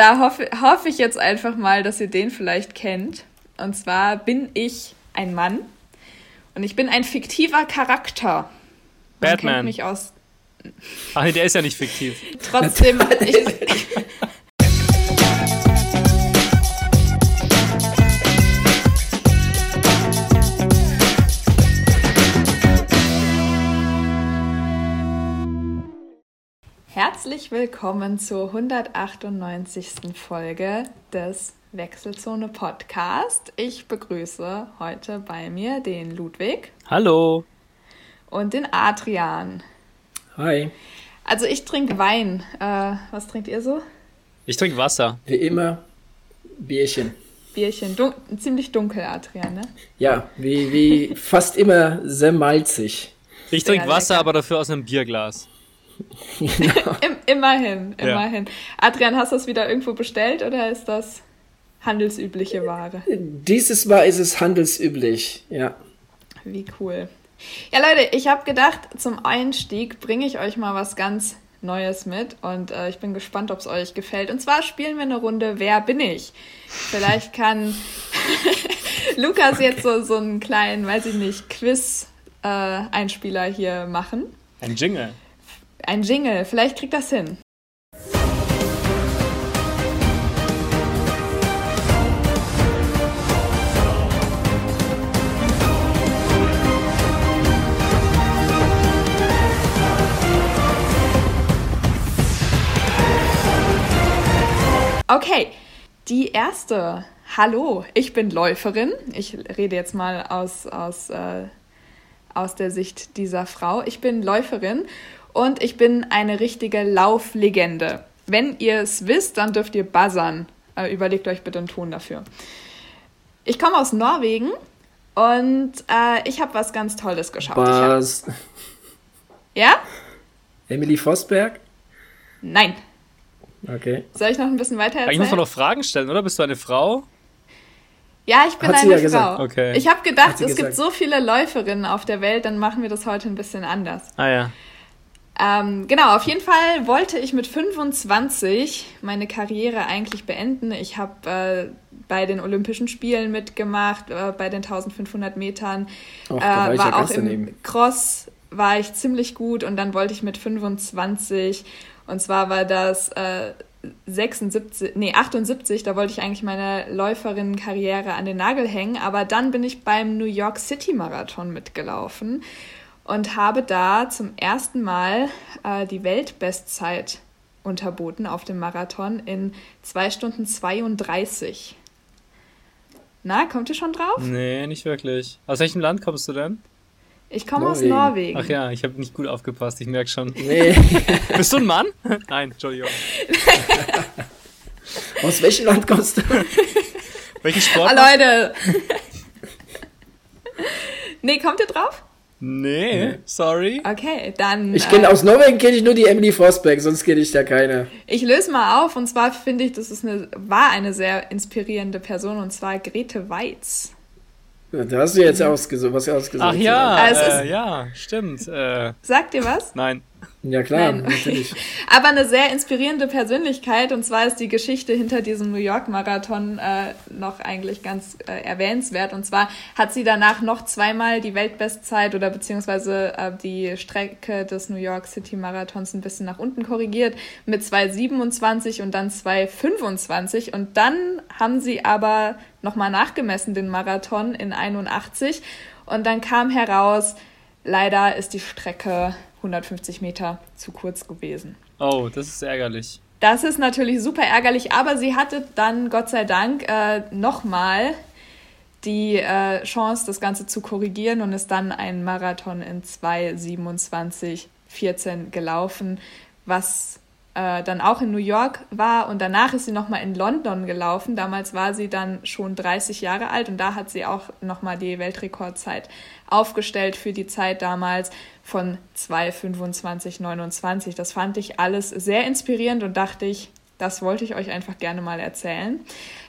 da hoffe, hoffe ich jetzt einfach mal, dass ihr den vielleicht kennt. Und zwar bin ich ein Mann und ich bin ein fiktiver Charakter. Man Batman. kennt mich aus. Ach nee, der ist ja nicht fiktiv. Trotzdem, ich, Herzlich willkommen zur 198. Folge des Wechselzone Podcast. Ich begrüße heute bei mir den Ludwig Hallo. und den Adrian. Hi. Also ich trinke Wein. Äh, was trinkt ihr so? Ich trinke Wasser. Wie immer, Bierchen. Bierchen. Dun ziemlich dunkel, Adrian, ne? Ja, wie, wie fast immer sehr malzig. Ich trinke Wasser, lecker. aber dafür aus einem Bierglas. Im, immerhin, Ja. immerhin. Adrian, hast du das wieder irgendwo bestellt oder ist das handelsübliche Ware? Dieses Mal ist es handelsüblich, ja. Wie cool. Ja, Leute, ich habe gedacht, zum Einstieg bringe ich euch mal was ganz Neues mit und äh, ich bin gespannt, ob es euch gefällt. Und zwar spielen wir eine Runde Wer bin ich? Vielleicht kann Lukas jetzt so, so einen kleinen, weiß ich nicht, Quiz-Einspieler hier machen. Ein Jingle. Ein Jingle, vielleicht kriegt das hin. Okay, die erste. Hallo, ich bin Läuferin. Ich rede jetzt mal aus, aus, äh, aus der Sicht dieser Frau. Ich bin Läuferin und ich bin eine richtige Lauflegende. Wenn ihr es wisst, dann dürft ihr buzzern. Äh, überlegt euch bitte einen Ton dafür. Ich komme aus Norwegen und äh, ich habe was ganz Tolles geschafft. Ich hab, Was? ja? Emily Vosberg? Nein. Okay. Soll ich noch ein bisschen weiter Eigentlich muss man erzählen? noch Fragen stellen, oder? Bist du eine Frau? Ja, ich bin Hat sie eine ja Frau. gesagt. Okay. Ich habe gedacht, es gibt gesagt. so viele Läuferinnen auf der Welt, dann machen wir das heute ein bisschen anders. Ah ja. Ähm, genau, auf jeden Fall wollte ich mit 25 meine Karriere eigentlich beenden. Ich habe äh, bei den Olympischen Spielen mitgemacht, äh, bei den 1500 Metern, Och, äh, war war, auch im daneben. Cross war ich ziemlich gut und dann wollte ich mit 25 und zwar war das äh, 76, nee 78, da wollte ich eigentlich meine Läuferinnenkarriere an den Nagel hängen, aber dann bin ich beim New York City Marathon mitgelaufen und habe da zum ersten Mal äh, die Weltbestzeit unterboten auf dem Marathon in 2 Stunden 32. Na, kommt ihr schon drauf? Nee, nicht wirklich. Aus welchem Land kommst du denn? Ich komme aus Norwegen. Norwegen. Ach ja, ich habe nicht gut aufgepasst, ich merke schon. Nee. Bist du ein Mann? Nein, Entschuldigung. Aus welchem Land kommst du? Welchen Sport? Ah, Leute! nee, kommt ihr drauf? Nee, sorry. Okay, dann. Ich kenne äh, aus Norwegen kenne ich nur die Emily Vosberg, sonst kenne ich da keine. ich löse mal auf und zwar finde ich, das ist eine, war eine sehr inspirierende Person und zwar Grete Weiz. Da hast du jetzt ausgesucht, was ausgesucht. Ach ja, Ah, es äh, ist- ja, stimmt. Äh, Sagt ihr was? nein. Ja klar, Nein. natürlich. Aber eine sehr inspirierende Persönlichkeit und zwar ist die Geschichte hinter diesem New York Marathon äh, noch eigentlich ganz äh, erwähnenswert und zwar hat sie danach noch zweimal die Weltbestzeit oder beziehungsweise äh, die Strecke des New York City Marathons ein bisschen nach unten korrigiert mit 2,27 und dann 2,25 und dann haben sie aber nochmal nachgemessen den Marathon in 81 und dann kam heraus, leider ist die Strecke 150 Meter zu kurz gewesen. Oh, das ist ärgerlich. Das ist natürlich super ärgerlich, aber sie hatte dann Gott sei Dank äh, nochmal die äh, Chance, das Ganze zu korrigieren und ist dann ein Marathon in 2,27,14 gelaufen, was äh, dann auch in New York war und danach ist sie nochmal in London gelaufen. Damals war sie dann schon 30 Jahre alt und da hat sie auch nochmal die Weltrekordzeit aufgestellt für die Zeit damals von 2,25,29. Das fand ich alles sehr inspirierend und dachte ich, das wollte ich euch einfach gerne mal erzählen.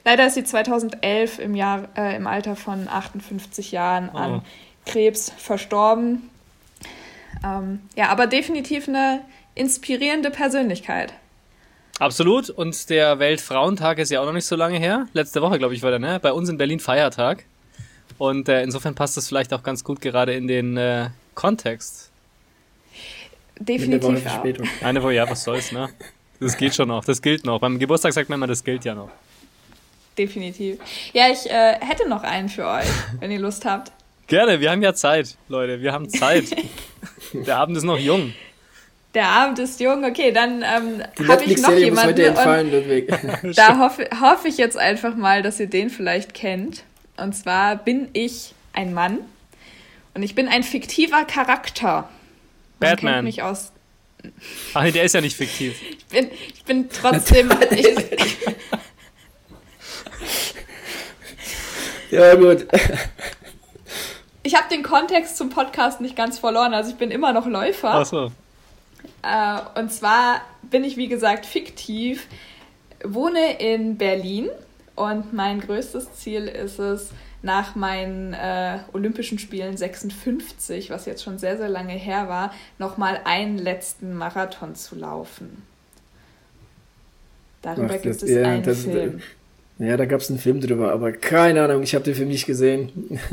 Leider ist sie 2011 im, Jahr, äh, im Alter von 58 Jahren an Oh. Krebs verstorben. Ähm, ja, aber definitiv eine inspirierende Persönlichkeit. Absolut. Und der Weltfrauentag ist ja auch noch nicht so lange her. Letzte Woche, glaube ich, war der, ne? Bei uns in Berlin Feiertag. Und äh, insofern passt das vielleicht auch ganz gut gerade in den äh, Kontext. Definitiv. Eine Woche Verspätung. Eine Woche, ja, was soll's, ne? Das geht schon noch, das gilt noch. Beim Geburtstag sagt man immer, das gilt ja noch. Definitiv. Ja, ich äh, hätte noch einen für euch, wenn ihr Lust habt. Gerne, wir haben ja Zeit, Leute, wir haben Zeit. Der Abend ist noch jung. Der Abend ist jung, okay, dann ähm, habe ich noch jemanden. Heute entfallen, Ludwig. da hoffe, hoffe ich jetzt einfach mal, dass ihr den vielleicht kennt. Und zwar bin ich ein Mann und ich bin ein fiktiver Charakter. Man Batman. Kennt mich aus. Ach nee, der ist ja nicht fiktiv. Ich bin, ich bin trotzdem. ich, ja, gut. Ich habe den Kontext zum Podcast nicht ganz verloren, also ich bin immer noch Läufer. Ach so. Äh, und zwar bin ich, wie gesagt, fiktiv, wohne in Berlin und mein größtes Ziel ist es, nach meinen äh, Olympischen Spielen 56, was jetzt schon sehr, sehr lange her war, nochmal einen letzten Marathon zu laufen. Darüber Ach, gibt es ja, einen Film. Ja, da gab es einen Film drüber, aber keine Ahnung, ich habe den Film nicht gesehen.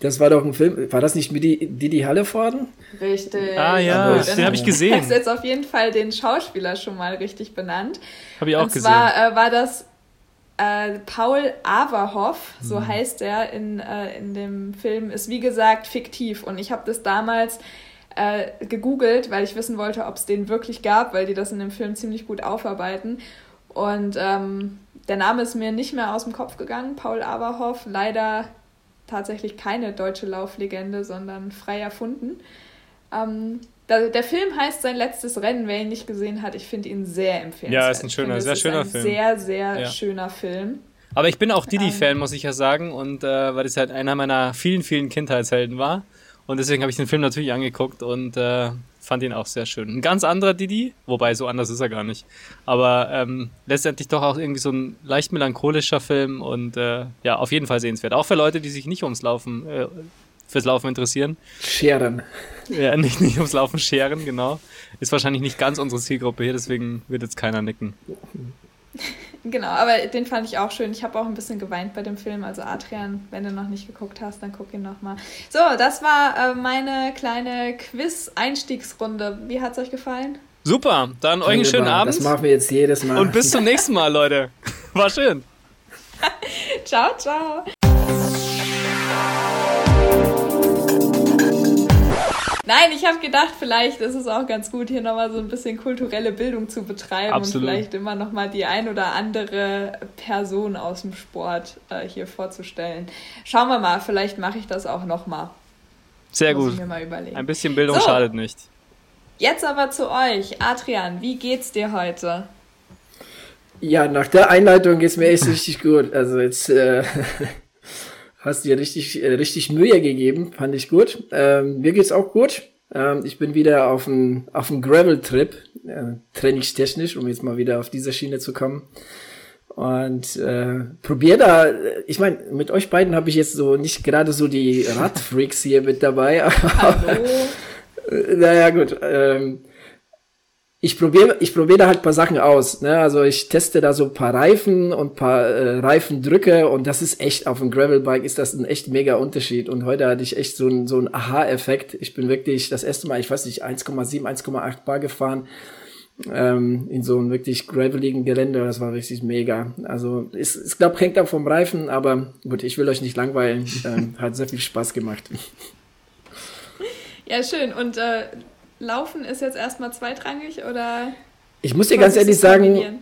Das war doch ein Film, war das nicht mit die, Didi Halleforden? Richtig. Ah ja, den habe ich gesehen. Du hast jetzt auf jeden Fall den Schauspieler schon mal richtig benannt. Habe ich auch Und gesehen. Und zwar äh, war das äh, Paul Averhoff, so mhm. heißt er in, äh, in dem Film, ist wie gesagt fiktiv. Und ich habe das damals äh, gegoogelt, weil ich wissen wollte, ob es den wirklich gab, weil die das in dem Film ziemlich gut aufarbeiten. Und ähm, der Name ist mir nicht mehr aus dem Kopf gegangen, Paul Averhoff. Leider tatsächlich keine deutsche Lauflegende, sondern frei erfunden. Ähm, der, Film heißt Sein letztes Rennen. Wer ihn nicht gesehen hat, ich finde ihn sehr empfehlenswert. Ja, ist ein schöner, finde, sehr schöner Film. Sehr, sehr ja. schöner Film. Aber ich bin auch Didi-Fan, ähm, muss ich ja sagen, und äh, weil das halt einer meiner vielen, vielen Kindheitshelden war. Und deswegen habe ich den Film natürlich angeguckt und äh, fand ihn auch sehr schön. Ein ganz anderer Didi, wobei so anders ist er gar nicht. Aber ähm, letztendlich doch auch irgendwie so ein leicht melancholischer Film und äh, ja, auf jeden Fall sehenswert. Auch für Leute, die sich nicht ums Laufen äh, fürs Laufen interessieren. Scheren. Ja, nicht, nicht ums Laufen scheren, genau. Ist wahrscheinlich nicht ganz unsere Zielgruppe hier, deswegen wird jetzt keiner nicken. Genau, aber den fand ich auch schön. Ich habe auch ein bisschen geweint bei dem Film. Also Adrian, wenn du noch nicht geguckt hast, dann guck ihn nochmal. So, das war äh, meine kleine Quiz-Einstiegsrunde. Wie hat es euch gefallen? Super, dann euch einen schönen Abend. Das machen wir jetzt jedes Mal. Und bis zum nächsten Mal, Leute. War schön. ciao, ciao. Nein, ich habe gedacht, vielleicht ist es auch ganz gut, hier nochmal so ein bisschen kulturelle Bildung zu betreiben Absolut. und vielleicht immer nochmal die ein oder andere Person aus dem Sport äh, hier vorzustellen. Schauen wir mal, vielleicht mache ich das auch nochmal. Sehr Muss gut. Ich mir mal überlegen. Ein bisschen Bildung so, schadet nicht. Jetzt aber zu euch. Adrian, wie geht's dir heute? Ja, nach der Einleitung geht's mir echt richtig gut. Also jetzt äh, hast dir richtig, äh, richtig Mühe gegeben, fand ich gut. Ähm, mir geht's auch gut. Ähm, ich bin wieder auf dem auf dem Gravel-Trip, äh, trainingstechnisch, um jetzt mal wieder auf diese Schiene zu kommen. Und äh, probier da, ich meine, mit euch beiden habe ich jetzt so nicht gerade so die Radfreaks hier mit dabei. Hallo. naja, gut. Ähm, ich probiere ich probier da halt paar Sachen aus. Ne? Also ich teste da so paar Reifen und paar äh, Reifendrücke und das ist echt, auf dem Gravelbike ist das ein echt mega Unterschied. Und heute hatte ich echt so ein so ein Aha-Effekt. Ich bin wirklich das erste Mal, ich weiß nicht, 1,7, 1,8 Bar gefahren ähm, in so einem wirklich graveligen Gelände. Das war richtig mega. Also ich, ich glaube, hängt auch vom Reifen, aber gut, ich will euch nicht langweilen. Ähm, hat sehr viel Spaß gemacht. Ja, schön. Und äh, Laufen ist jetzt erstmal zweitrangig oder? Ich muss dir ganz ehrlich sagen,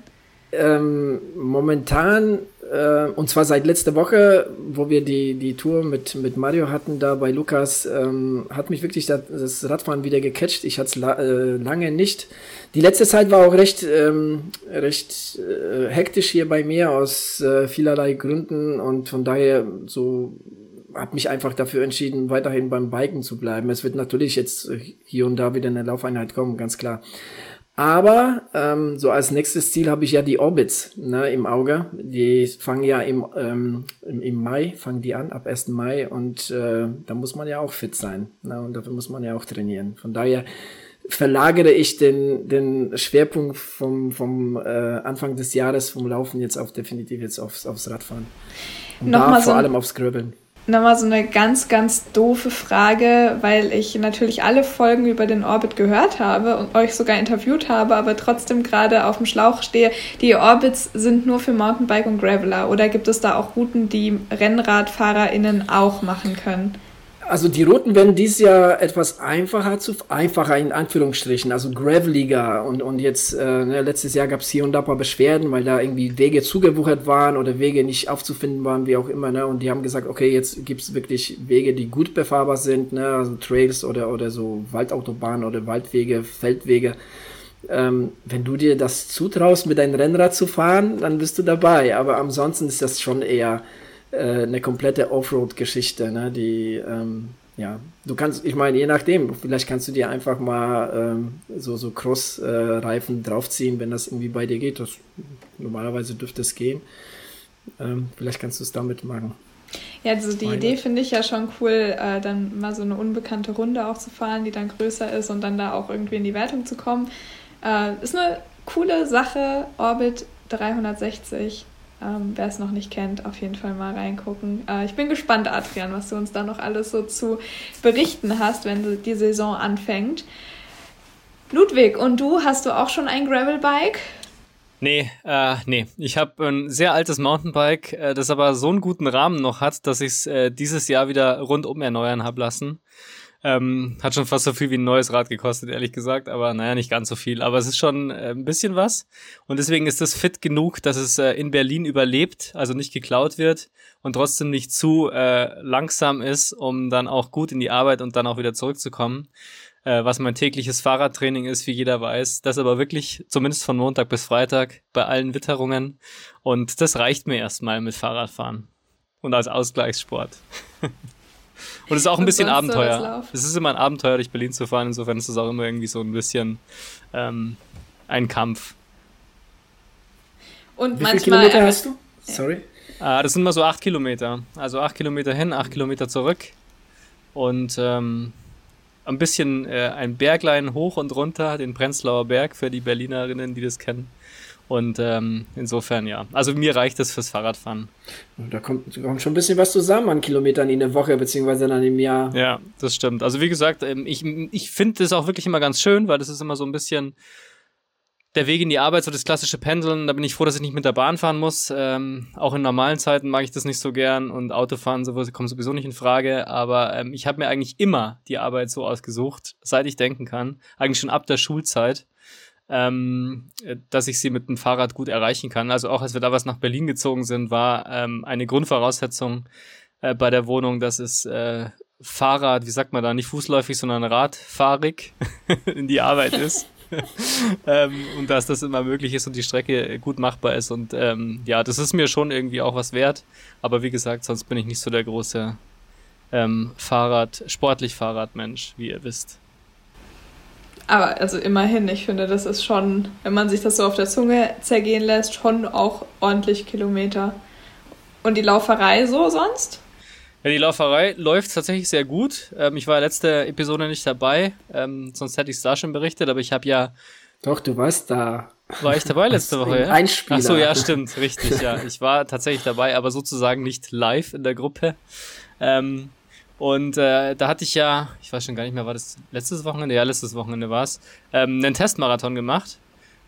ähm, momentan, äh, und zwar seit letzter Woche, wo wir die, die Tour mit, mit Mario hatten, da bei Lukas, ähm, hat mich wirklich das, das Radfahren wieder gecatcht. Ich hatte es la äh, lange nicht. Die letzte Zeit war auch recht, ähm, recht äh, hektisch hier bei mir aus äh, vielerlei Gründen und von daher so habe mich einfach dafür entschieden, weiterhin beim Biken zu bleiben. Es wird natürlich jetzt hier und da wieder eine Laufeinheit kommen, ganz klar. Aber ähm, so als nächstes Ziel habe ich ja die Orbits ne, im Auge. Die fangen ja im, ähm, im, im Mai, fangen die an, ab 1. Mai. Und äh, da muss man ja auch fit sein. Ne, und dafür muss man ja auch trainieren. Von daher verlagere ich den, den Schwerpunkt vom, vom äh, Anfang des Jahres vom Laufen jetzt auf definitiv jetzt aufs, aufs Radfahren. Und da vor so allem aufs Gröbeln. Nochmal so eine ganz, ganz doofe Frage, weil ich natürlich alle Folgen über den Orbit gehört habe und euch sogar interviewt habe, aber trotzdem gerade auf dem Schlauch stehe. Die Orbits sind nur für Mountainbike und Graveler oder gibt es da auch Routen, die RennradfahrerInnen auch machen können? Also die Routen werden dieses Jahr etwas einfacher zu einfacher in Anführungsstrichen, also graveliger und und jetzt äh, ne, letztes Jahr gab es hier und da paar Beschwerden, weil da irgendwie Wege zugewuchert waren oder Wege nicht aufzufinden waren, wie auch immer, ne? Und die haben gesagt, okay, jetzt gibt's wirklich Wege, die gut befahrbar sind, ne? Also Trails oder oder so Waldautobahnen oder Waldwege, Feldwege. Ähm, wenn du dir das zutraust, mit deinem Rennrad zu fahren, dann bist du dabei. Aber ansonsten ist das schon eher eine komplette Offroad-Geschichte, ne? Die, ähm, ja, du kannst, ich meine, je nachdem, vielleicht kannst du dir einfach mal ähm, so, so Cross-Reifen draufziehen, wenn das irgendwie bei dir geht. Das, normalerweise dürfte es gehen. Ähm, vielleicht kannst du es damit machen. Ja, also die Meine. Idee finde ich ja schon cool, äh, dann mal so eine unbekannte Runde auch zu fahren, die dann größer ist und dann da auch irgendwie in die Wertung zu kommen. Äh, ist eine coole Sache, Orbit 360. Ähm, Wer es noch nicht kennt, auf jeden Fall mal reingucken. Äh, ich bin gespannt, Adrian, was du uns da noch alles so zu berichten hast, wenn die Saison anfängt. Ludwig, und du, hast du auch schon ein Gravelbike? Nee, äh, nee. Ich habe ein sehr altes Mountainbike, äh, das aber so einen guten Rahmen noch hat, dass ich es äh, dieses Jahr wieder rundum erneuern habe lassen. Ähm, hat schon fast so viel wie ein neues Rad gekostet, ehrlich gesagt, aber naja, nicht ganz so viel. Aber es ist schon äh, ein bisschen was. Und deswegen ist das fit genug, dass es äh, in Berlin überlebt, also nicht geklaut wird und trotzdem nicht zu äh, langsam ist, um dann auch gut in die Arbeit und dann auch wieder zurückzukommen. Äh, was mein tägliches Fahrradtraining ist, wie jeder weiß. Das aber wirklich zumindest von Montag bis Freitag bei allen Witterungen. Und das reicht mir erstmal mit Fahrradfahren. Und als Ausgleichssport. Und es ist auch ein bisschen Abenteuer. Es ist immer ein Abenteuer, durch Berlin zu fahren. Insofern ist es auch immer irgendwie so ein bisschen ähm, ein Kampf. Und Wie viele Kilometer hast du? Sorry. Äh, das sind immer so acht Kilometer. Also acht Kilometer hin, acht Kilometer zurück. Und ähm, ein bisschen äh, ein Berglein hoch und runter, den Prenzlauer Berg für die Berlinerinnen, die das kennen. Und ähm, insofern ja. Also mir reicht es fürs Fahrradfahren. Da kommt, kommt schon ein bisschen was zusammen an Kilometern in der Woche, beziehungsweise dann im Jahr. Ja, das stimmt. Also wie gesagt, ähm, ich, ich finde das auch wirklich immer ganz schön, weil das ist immer so ein bisschen der Weg in die Arbeit, so das klassische Pendeln, da bin ich froh, dass ich nicht mit der Bahn fahren muss. Ähm, auch in normalen Zeiten mag ich das nicht so gern und Autofahren sowas kommt sowieso nicht in Frage. Aber ähm, ich habe mir eigentlich immer die Arbeit so ausgesucht, seit ich denken kann. Eigentlich schon ab der Schulzeit ähm, dass ich sie mit dem Fahrrad gut erreichen kann. Also auch als wir da was nach Berlin gezogen sind, war ähm, eine Grundvoraussetzung äh, bei der Wohnung, dass es äh, Fahrrad, wie sagt man da, nicht fußläufig, sondern radfahrig in die Arbeit ist. ähm, und dass das immer möglich ist und die Strecke gut machbar ist. Und ähm, ja, das ist mir schon irgendwie auch was wert. Aber wie gesagt, sonst bin ich nicht so der große ähm, Fahrrad, sportlich Fahrradmensch, wie ihr wisst. Aber also immerhin, ich finde, das ist schon, wenn man sich das so auf der Zunge zergehen lässt, schon auch ordentlich Kilometer. Und die Lauferei so sonst? Ja, die Lauferei läuft tatsächlich sehr gut. Ähm, ich war letzte Episode nicht dabei, ähm, sonst hätte ich es da schon berichtet, aber ich habe ja. Doch, du warst da. War ich dabei letzte Woche, ja? Einspieler. Ach so, ja, stimmt, richtig, ja. Ich war tatsächlich dabei, aber sozusagen nicht live in der Gruppe. Ähm, und äh, da hatte ich ja, ich weiß schon gar nicht mehr, war das letztes Wochenende? Ja, letztes Wochenende war es, ähm, einen Testmarathon gemacht.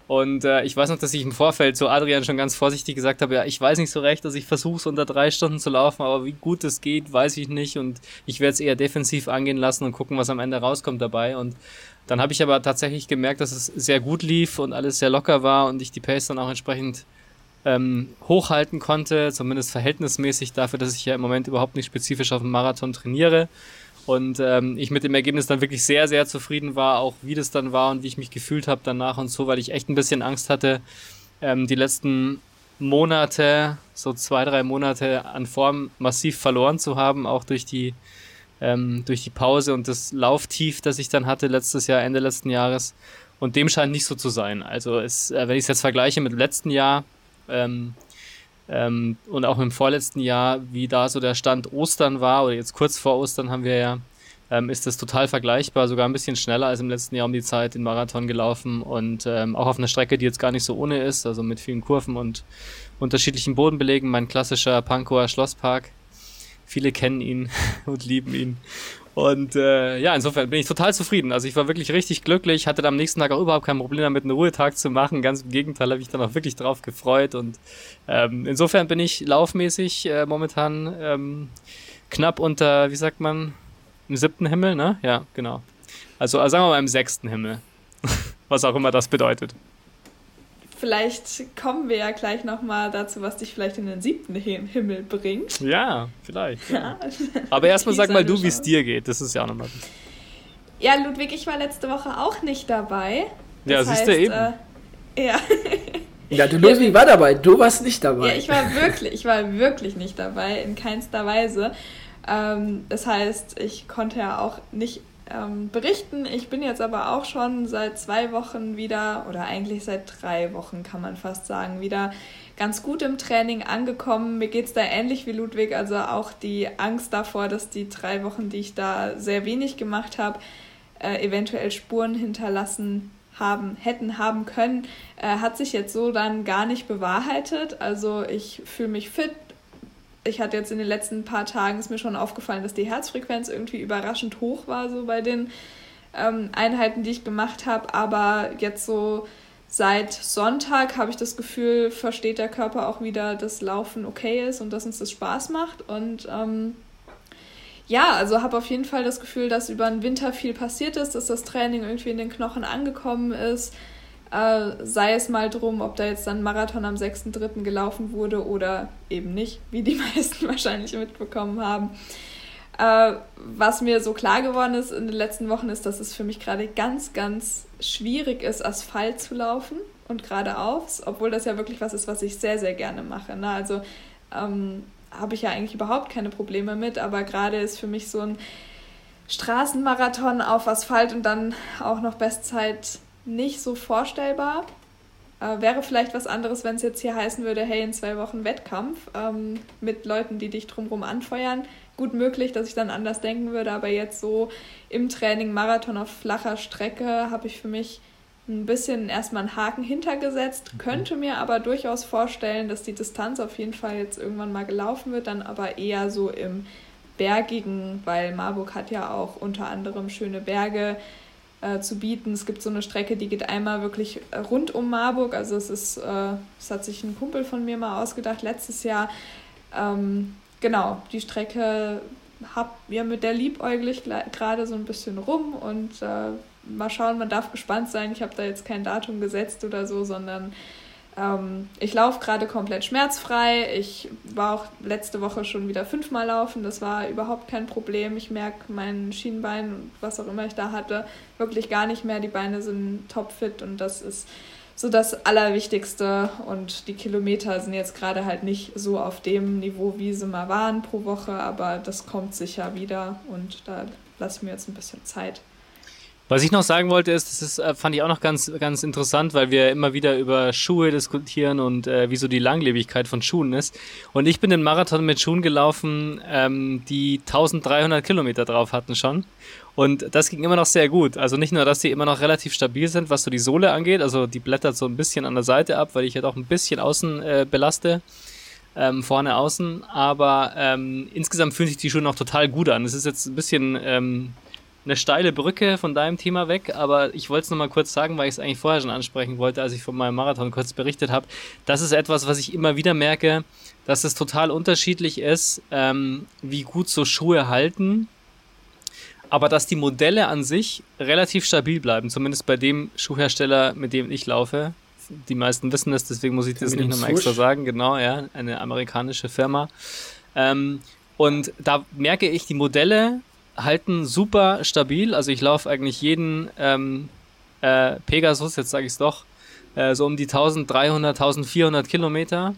Und äh, ich weiß noch, dass ich im Vorfeld zu Adrian schon ganz vorsichtig gesagt habe, ja, ich weiß nicht so recht, dass ich versuche es unter drei Stunden zu laufen, aber wie gut es geht, weiß ich nicht. Und ich werde es eher defensiv angehen lassen und gucken, was am Ende rauskommt dabei. Und dann habe ich aber tatsächlich gemerkt, dass es sehr gut lief und alles sehr locker war und ich die Pace dann auch entsprechend ähm, hochhalten konnte, zumindest verhältnismäßig dafür, dass ich ja im Moment überhaupt nicht spezifisch auf dem Marathon trainiere. Und ähm, ich mit dem Ergebnis dann wirklich sehr, sehr zufrieden war, auch wie das dann war und wie ich mich gefühlt habe danach und so, weil ich echt ein bisschen Angst hatte, ähm, die letzten Monate, so zwei, drei Monate an Form massiv verloren zu haben, auch durch die, ähm, durch die Pause und das Lauftief, das ich dann hatte letztes Jahr, Ende letzten Jahres. Und dem scheint nicht so zu sein. Also es, äh, wenn ich es jetzt vergleiche mit letzten Jahr, ähm, ähm, und auch im vorletzten Jahr, wie da so der Stand Ostern war, oder jetzt kurz vor Ostern haben wir ja ähm, ist das total vergleichbar, sogar ein bisschen schneller als im letzten Jahr um die Zeit den Marathon gelaufen und ähm, auch auf einer Strecke, die jetzt gar nicht so ohne ist, also mit vielen Kurven und unterschiedlichen Bodenbelegen. Mein klassischer Pankower Schlosspark. Viele kennen ihn und lieben ihn. Und äh, ja, insofern bin ich total zufrieden. Also ich war wirklich richtig glücklich, hatte am nächsten Tag auch überhaupt kein Problem damit, einen Ruhetag zu machen. Ganz im Gegenteil, habe ich dann auch wirklich drauf gefreut. Und ähm, insofern bin ich laufmäßig äh, momentan ähm, knapp unter, wie sagt man, im siebten Himmel, ne? Ja, genau. Also, also sagen wir mal im sechsten Himmel. Was auch immer das bedeutet. Vielleicht kommen wir ja gleich nochmal dazu, was dich vielleicht in den siebten Himmel bringt. Ja, vielleicht. Ja. Aber erstmal sag mal du, wie es dir geht. Das ist ja auch nochmal. Ja, Ludwig, ich war letzte Woche auch nicht dabei. Das ja, siehst du eben. Äh, ja. ja, du Ludwig war dabei, du warst nicht dabei. Ja, ich war wirklich, ich war wirklich nicht dabei, in keinster Weise. Ähm, das heißt, ich konnte ja auch nicht ähm, berichten. Ich bin jetzt aber auch schon seit zwei Wochen wieder, oder eigentlich seit drei Wochen kann man fast sagen, wieder ganz gut im Training angekommen. Mir geht es da ähnlich wie Ludwig, also auch die Angst davor, dass die drei Wochen, die ich da sehr wenig gemacht habe, äh, eventuell Spuren hinterlassen haben, hätten haben können, äh, hat sich jetzt so dann gar nicht bewahrheitet. Also ich fühle mich fit, ich hatte jetzt in den letzten paar Tagen, ist mir schon aufgefallen, dass die Herzfrequenz irgendwie überraschend hoch war, so bei den ähm, Einheiten, die ich gemacht habe. Aber jetzt so seit Sonntag habe ich das Gefühl, versteht der Körper auch wieder, dass Laufen okay ist und dass uns das Spaß macht. Und ähm, ja, also habe auf jeden Fall das Gefühl, dass über den Winter viel passiert ist, dass das Training irgendwie in den Knochen angekommen ist äh, sei es mal drum, ob da jetzt dann Marathon am 6.3. gelaufen wurde oder eben nicht, wie die meisten wahrscheinlich mitbekommen haben. Äh, was mir so klar geworden ist in den letzten Wochen, ist, dass es für mich gerade ganz, ganz schwierig ist, Asphalt zu laufen und geradeaus, obwohl das ja wirklich was ist, was ich sehr, sehr gerne mache. Ne? Also ähm, habe ich ja eigentlich überhaupt keine Probleme mit, aber gerade ist für mich so ein Straßenmarathon auf Asphalt und dann auch noch Bestzeit nicht so vorstellbar. Äh, wäre vielleicht was anderes, wenn es jetzt hier heißen würde, hey, in zwei Wochen Wettkampf ähm, mit Leuten, die dich drumherum anfeuern. Gut möglich, dass ich dann anders denken würde, aber jetzt so im Training Marathon auf flacher Strecke habe ich für mich ein bisschen erstmal einen Haken hintergesetzt, okay. könnte mir aber durchaus vorstellen, dass die Distanz auf jeden Fall jetzt irgendwann mal gelaufen wird, dann aber eher so im Bergigen, weil Marburg hat ja auch unter anderem schöne Berge, äh, zu bieten. Es gibt so eine Strecke, die geht einmal wirklich rund um Marburg. Also es ist, äh, das hat sich ein Kumpel von mir mal ausgedacht letztes Jahr. Ähm, genau, die Strecke hab ja mit der liebäuglich gerade so ein bisschen rum und äh, mal schauen, man darf gespannt sein. Ich habe da jetzt kein Datum gesetzt oder so, sondern ähm, ich laufe gerade komplett schmerzfrei. Ich war auch letzte Woche schon wieder fünfmal laufen. Das war überhaupt kein Problem. Ich merke mein Schienbein und was auch immer ich da hatte wirklich gar nicht mehr. Die Beine sind topfit und das ist so das Allerwichtigste. Und die Kilometer sind jetzt gerade halt nicht so auf dem Niveau, wie sie mal waren pro Woche, aber das kommt sicher wieder und da lasse ich mir jetzt ein bisschen Zeit. Was ich noch sagen wollte, ist, das ist, äh, fand ich auch noch ganz, ganz interessant, weil wir immer wieder über Schuhe diskutieren und äh, wie so die Langlebigkeit von Schuhen ist. Und ich bin den Marathon mit Schuhen gelaufen, ähm, die 1300 Kilometer drauf hatten schon. Und das ging immer noch sehr gut. Also nicht nur, dass die immer noch relativ stabil sind, was so die Sohle angeht. Also die blättert so ein bisschen an der Seite ab, weil ich halt auch ein bisschen außen äh, belaste. Ähm, vorne außen, aber ähm, insgesamt fühlen sich die Schuhe noch total gut an. Es ist jetzt ein bisschen ähm, eine steile Brücke von deinem Thema weg, aber ich wollte es nochmal kurz sagen, weil ich es eigentlich vorher schon ansprechen wollte, als ich von meinem Marathon kurz berichtet habe. Das ist etwas, was ich immer wieder merke, dass es total unterschiedlich ist, ähm, wie gut so Schuhe halten, aber dass die Modelle an sich relativ stabil bleiben, zumindest bei dem Schuhhersteller, mit dem ich laufe. Die meisten wissen das, deswegen muss ich das nicht nochmal extra sagen. Genau, ja, eine amerikanische Firma. Ähm, und da merke ich, die Modelle halten super stabil. Also ich laufe eigentlich jeden ähm, äh, Pegasus, jetzt sage ich es doch, äh, so um die 1300, 1400 Kilometer.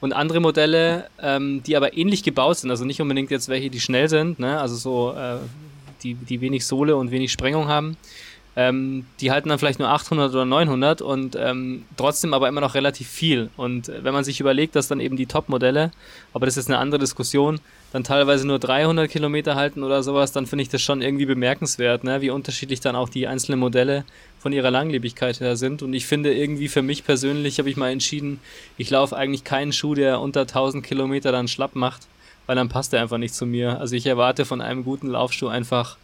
Und andere Modelle, ähm, die aber ähnlich gebaut sind, also nicht unbedingt jetzt welche, die schnell sind, ne? also so, äh, die, die wenig Sohle und wenig Sprengung haben, ähm, die halten dann vielleicht nur 800 oder 900 und ähm, trotzdem aber immer noch relativ viel. Und wenn man sich überlegt, dass dann eben die Top-Modelle, aber das ist eine andere Diskussion, dann teilweise nur 300 Kilometer halten oder sowas, dann finde ich das schon irgendwie bemerkenswert, ne? wie unterschiedlich dann auch die einzelnen Modelle von ihrer Langlebigkeit her sind. Und ich finde irgendwie für mich persönlich habe ich mal entschieden, ich laufe eigentlich keinen Schuh, der unter 1000 Kilometer dann schlapp macht, weil dann passt er einfach nicht zu mir. Also ich erwarte von einem guten Laufschuh einfach,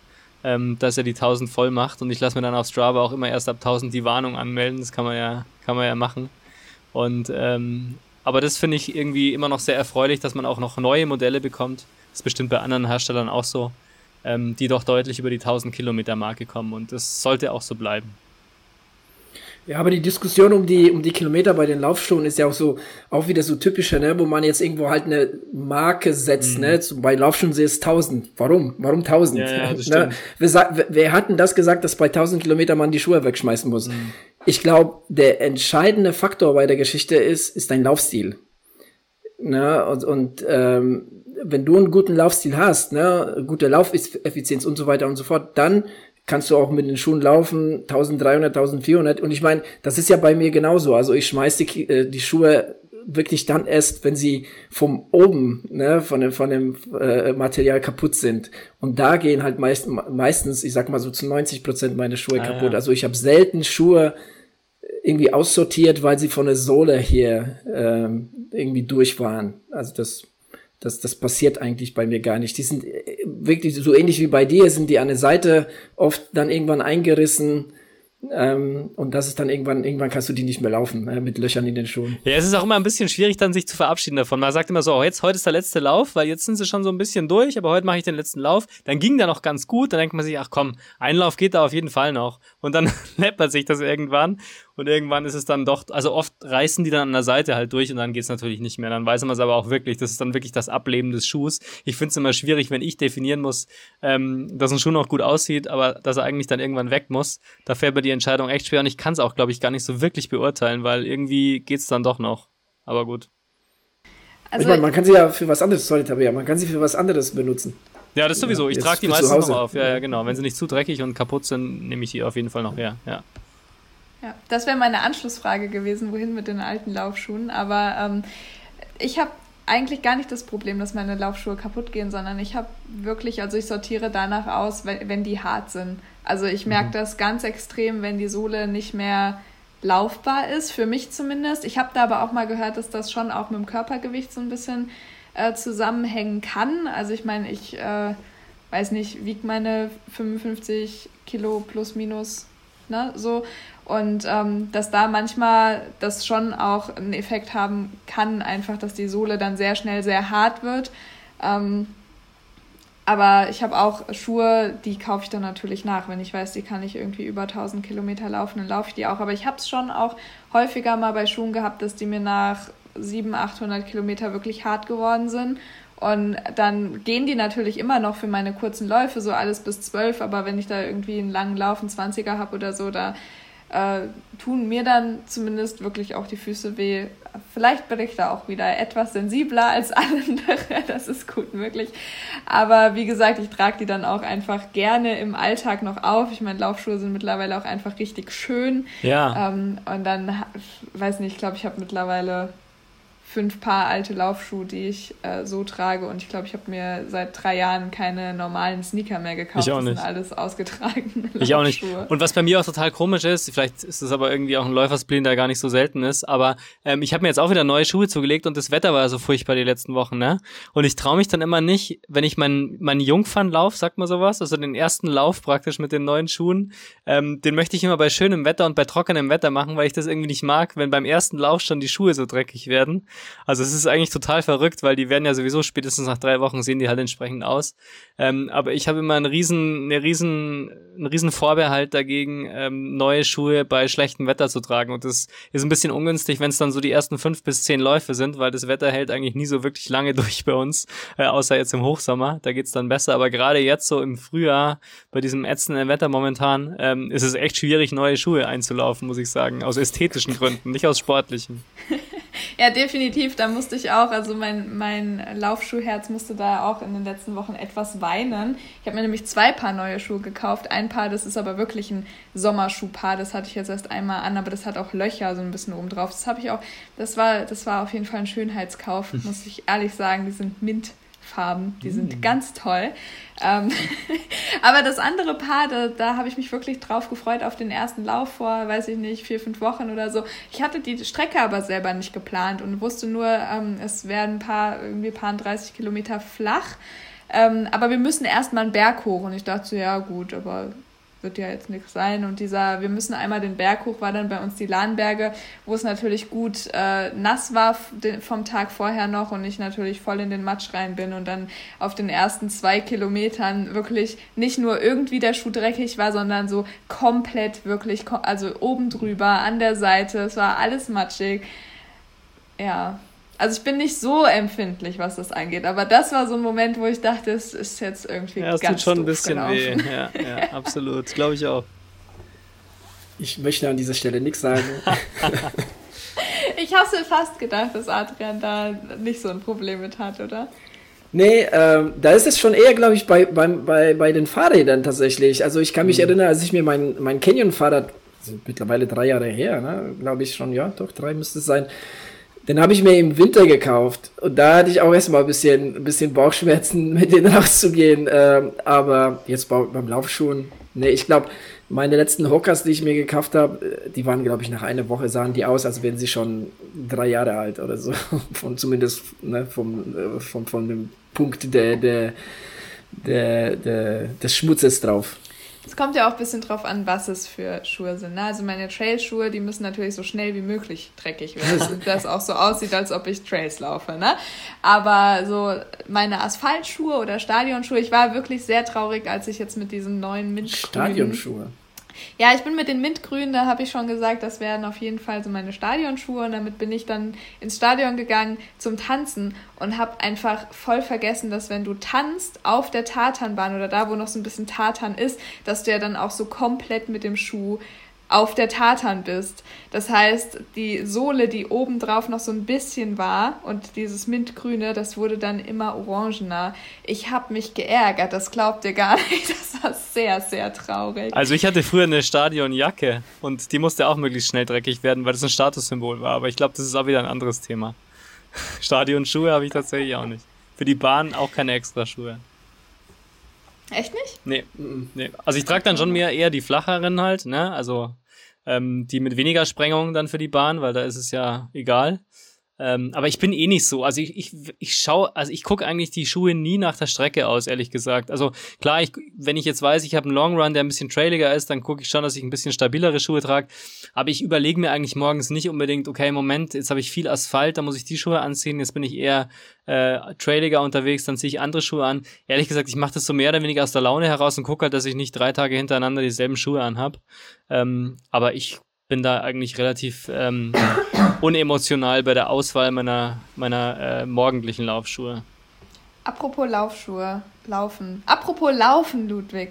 ähm, dass er die 1000 voll macht und ich lasse mir dann auf Strava auch immer erst ab 1000 die Warnung anmelden. Das kann man ja, kann man ja machen. Und ähm, aber das finde ich irgendwie immer noch sehr erfreulich, dass man auch noch neue Modelle bekommt. Das ist bestimmt bei anderen Herstellern auch so, ähm, die doch deutlich über die 1000 Kilometer Marke kommen und das sollte auch so bleiben. Ja, aber die Diskussion um die, um die Kilometer bei den Laufschuhen ist ja auch so, auch wieder so typischer, ne, wo man jetzt irgendwo halt eine Marke setzt, mhm. ne, bei Laufschuhen ist es 1000. Warum? Warum 1000? Ja, ja, das ne? wer, wer hat denn das gesagt, dass bei 1000 Kilometer man die Schuhe wegschmeißen muss? Mhm. Ich glaube, der entscheidende Faktor bei der Geschichte ist, ist dein Laufstil. Ne, und, und ähm, wenn du einen guten Laufstil hast, ne, gute Laufeffizienz und so weiter und so fort, dann kannst du auch mit den Schuhen laufen, 1300, 1400. Und ich meine, das ist ja bei mir genauso. Also ich schmeiß die, äh, die Schuhe wirklich dann erst, wenn sie vom oben, ne, von dem, von dem äh, Material kaputt sind. Und da gehen halt meist, meistens, ich sag mal so zu 90 Prozent meine Schuhe ah, kaputt. Ja. Also ich habe selten Schuhe irgendwie aussortiert, weil sie von der Sohle hier ähm, irgendwie durch waren. Also das das, das passiert eigentlich bei mir gar nicht. Die sind äh, wirklich so ähnlich wie bei dir, sind die an der Seite oft dann irgendwann eingerissen ähm, und das ist dann irgendwann, irgendwann kannst du die nicht mehr laufen, äh, mit Löchern in den Schuhen. Ja, es ist auch immer ein bisschen schwierig, dann sich zu verabschieden davon. Man sagt immer so, oh, jetzt, heute ist der letzte Lauf, weil jetzt sind sie schon so ein bisschen durch, aber heute mache ich den letzten Lauf. Dann ging der noch ganz gut, dann denkt man sich, ach komm, ein Lauf geht da auf jeden Fall noch. Und dann läppert sich das irgendwann und irgendwann ist es dann doch, also oft reißen die dann an der Seite halt durch und dann geht's natürlich nicht mehr. Dann weiß man es aber auch wirklich, das ist dann wirklich das Ableben des Schuhs. Ich finde es immer schwierig, wenn ich definieren muss, ähm, dass ein Schuh noch gut aussieht, aber dass er eigentlich dann irgendwann weg muss. Da fällt mir die Entscheidung echt schwer und ich kann es auch, glaube ich, gar nicht so wirklich beurteilen, weil irgendwie geht's dann doch noch. Aber gut. Also, ich meine, man kann sie ja für was anderes, sorry Tabea, man kann sie für was anderes benutzen. Ja, das sowieso. Ich trage die meistens noch auf. Ja, ja, genau. Wenn sie nicht zu dreckig und kaputt sind, nehme ich die auf jeden Fall noch her. Ja. Ja, das wäre meine Anschlussfrage gewesen, wohin mit den alten Laufschuhen. Aber ähm, ich habe eigentlich gar nicht das Problem, dass meine Laufschuhe kaputt gehen, sondern ich habe wirklich, also ich sortiere danach aus, wenn, wenn die hart sind. Also ich merke mhm. das ganz extrem, wenn die Sohle nicht mehr laufbar ist, für mich zumindest. Ich habe da aber auch mal gehört, dass das schon auch mit dem Körpergewicht so ein bisschen äh, zusammenhängen kann. Also ich meine, ich äh, weiß nicht, wiegt meine 55 Kilo plus minus, ne, so. Und ähm, dass da manchmal das schon auch einen Effekt haben kann, einfach, dass die Sohle dann sehr schnell sehr hart wird. Ähm, aber ich habe auch Schuhe, die kaufe ich dann natürlich nach. Wenn ich weiß, die kann ich irgendwie über 1000 Kilometer laufen, dann laufe ich die auch. Aber ich habe es schon auch häufiger mal bei Schuhen gehabt, dass die mir nach 700, 800 Kilometer wirklich hart geworden sind. Und dann gehen die natürlich immer noch für meine kurzen Läufe, so alles bis 12. Aber wenn ich da irgendwie einen langen Lauf, einen 20er habe oder so, da äh, tun mir dann zumindest wirklich auch die Füße weh. Vielleicht bin ich da auch wieder etwas sensibler als andere, das ist gut möglich. Aber wie gesagt, ich trage die dann auch einfach gerne im Alltag noch auf. Ich meine, Laufschuhe sind mittlerweile auch einfach richtig schön. Ja. Ähm, und dann, weiß nicht, ich glaube, ich habe mittlerweile fünf Paar alte Laufschuhe, die ich äh, so trage. Und ich glaube, ich habe mir seit drei Jahren keine normalen Sneaker mehr gekauft. Ich auch nicht. Das sind alles ausgetragen. Ich auch nicht. Und was bei mir auch total komisch ist, vielleicht ist es aber irgendwie auch ein Läuferspleen, der gar nicht so selten ist, aber ähm, ich habe mir jetzt auch wieder neue Schuhe zugelegt und das Wetter war so furchtbar die letzten Wochen, ne? Und ich traue mich dann immer nicht, wenn ich meinen mein Jungfernlauf, sagt man sowas, also den ersten Lauf praktisch mit den neuen Schuhen, ähm, den möchte ich immer bei schönem Wetter und bei trockenem Wetter machen, weil ich das irgendwie nicht mag, wenn beim ersten Lauf schon die Schuhe so dreckig werden. Also es ist eigentlich total verrückt, weil die werden ja sowieso spätestens nach drei Wochen sehen die halt entsprechend aus. Ähm, aber ich habe immer einen riesen, eine riesen, einen riesen Vorbehalt dagegen, ähm, neue Schuhe bei schlechtem Wetter zu tragen. Und das ist ein bisschen ungünstig, wenn es dann so die ersten fünf bis zehn Läufe sind, weil das Wetter hält eigentlich nie so wirklich lange durch bei uns, äh, außer jetzt im Hochsommer. Da geht's dann besser. Aber gerade jetzt so im Frühjahr, bei diesem ätzenden Wetter momentan, ähm, ist es echt schwierig, neue Schuhe einzulaufen, muss ich sagen. Aus ästhetischen Gründen, nicht aus sportlichen. Ja, definitiv. Da musste ich auch, also mein, mein Laufschuhherz musste da auch in den letzten Wochen etwas weinen. Ich habe mir nämlich zwei Paar neue Schuhe gekauft. Ein Paar, das ist aber wirklich ein Sommerschuhpaar. Das hatte ich jetzt erst einmal an, aber das hat auch Löcher so ein bisschen oben drauf. Das habe ich auch, das war, das war auf jeden Fall ein Schönheitskauf, muss ich ehrlich sagen. Die sind mint Farben. Die sind mm. ganz toll. Ähm, aber das andere Paar, da, da habe ich mich wirklich drauf gefreut auf den ersten Lauf vor, weiß ich nicht, vier, fünf Wochen oder so. Ich hatte die Strecke aber selber nicht geplant und wusste nur, ähm, es werden ein paar, irgendwie ein paar 30 Kilometer flach. Ähm, aber wir müssen erstmal einen Berg hoch. Und ich dachte so, ja gut, aber wird ja jetzt nichts sein. Und dieser, wir müssen einmal den Berg hoch, war dann bei uns die Lahnberge, wo es natürlich gut äh, nass war vom Tag vorher noch und ich natürlich voll in den Matsch rein bin und dann auf den ersten zwei Kilometern wirklich nicht nur irgendwie der Schuh dreckig war, sondern so komplett wirklich, also oben drüber, an der Seite, es war alles matschig. Ja, also ich bin nicht so empfindlich, was das angeht, aber das war so ein Moment, wo ich dachte, es ist jetzt irgendwie ja, es ganz tut schon ein bisschen gelaufen. weh. Ja, ja absolut, glaube ich auch. Ich möchte an dieser Stelle nichts sagen. ich habe mir fast gedacht, dass Adrian da nicht so ein Problem mit hat, oder? Nee, ähm, da ist es schon eher, glaube ich, bei, bei, bei, bei den Fahrrädern tatsächlich. Also ich kann mich mhm. erinnern, als ich mir mein, mein Canyon-Fahrrad, mittlerweile drei Jahre her, ne, glaube ich schon, ja, doch, drei müsste es sein, den habe ich mir im Winter gekauft und da hatte ich auch erstmal ein bisschen, ein bisschen Bauchschmerzen, mit denen rauszugehen. Ähm, aber jetzt beim Laufschuhen, ne, ich glaube, meine letzten Hockers, die ich mir gekauft habe, äh, die waren, glaube ich, nach einer Woche sahen die aus, als wären sie schon drei Jahre alt oder so. Von zumindest ne, vom, äh, vom, von dem Punkt der, der, der, der, des Schmutzes drauf. Es kommt ja auch ein bisschen drauf an, was es für Schuhe sind. Ne? Also meine Trailschuhe, die müssen natürlich so schnell wie möglich dreckig werden, damit das auch so aussieht, als ob ich Trails laufe. Ne? Aber so meine Asphaltschuhe oder Stadionschuhe, ich war wirklich sehr traurig, als ich jetzt mit diesen neuen Mintgrünen... Stadionschuhe? Ja, ich bin mit den Mintgrünen, da habe ich schon gesagt, das wären auf jeden Fall so meine Stadionschuhe. Und damit bin ich dann ins Stadion gegangen zum Tanzen und habe einfach voll vergessen, dass wenn du tanzt auf der Tatanbahn oder da, wo noch so ein bisschen Tatan ist, dass du ja dann auch so komplett mit dem Schuh auf der Tartan bist. Das heißt, die Sohle, die oben drauf noch so ein bisschen war und dieses Mintgrüne, das wurde dann immer orangener. Ich habe mich geärgert, das glaubt ihr gar nicht. Das war sehr, sehr traurig. Also ich hatte früher eine Stadionjacke und die musste auch möglichst schnell dreckig werden, weil das ein Statussymbol war. Aber ich glaube, das ist auch wieder ein anderes Thema. Stadionschuhe habe ich tatsächlich auch nicht. Für die Bahn auch keine extra Schuhe. Echt nicht? Nee, nee. Also ich trage dann schon mehr eher die flacheren halt, ne? Also ähm, die mit weniger Sprengung dann für die Bahn, weil da ist es ja egal. Ähm, aber ich bin eh nicht so. Also ich, ich, ich schaue, also ich gucke eigentlich die Schuhe nie nach der Strecke aus, ehrlich gesagt. Also klar, ich, wenn ich jetzt weiß, ich habe einen Long Run, der ein bisschen trailiger ist, dann gucke ich schon, dass ich ein bisschen stabilere Schuhe trage. Aber ich überlege mir eigentlich morgens nicht unbedingt, okay, Moment, jetzt habe ich viel Asphalt, da muss ich die Schuhe anziehen, jetzt bin ich eher äh, trailiger unterwegs, dann ziehe ich andere Schuhe an. Ehrlich gesagt, ich mache das so mehr oder weniger aus der Laune heraus und gucke halt, dass ich nicht drei Tage hintereinander dieselben Schuhe anhab. Ähm, aber ich bin da eigentlich relativ ähm, unemotional bei der Auswahl meiner, meiner äh, morgendlichen Laufschuhe. Apropos Laufschuhe, Laufen. Apropos Laufen, Ludwig.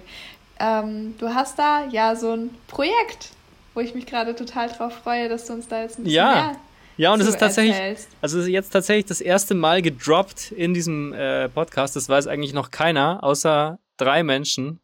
Ähm, du hast da ja so ein Projekt, wo ich mich gerade total drauf freue, dass du uns da jetzt ein bisschen ja. mehr ja, und es ist tatsächlich, erzählst. also jetzt tatsächlich das erste Mal gedroppt in diesem äh, Podcast. Das weiß eigentlich noch keiner, außer drei Menschen.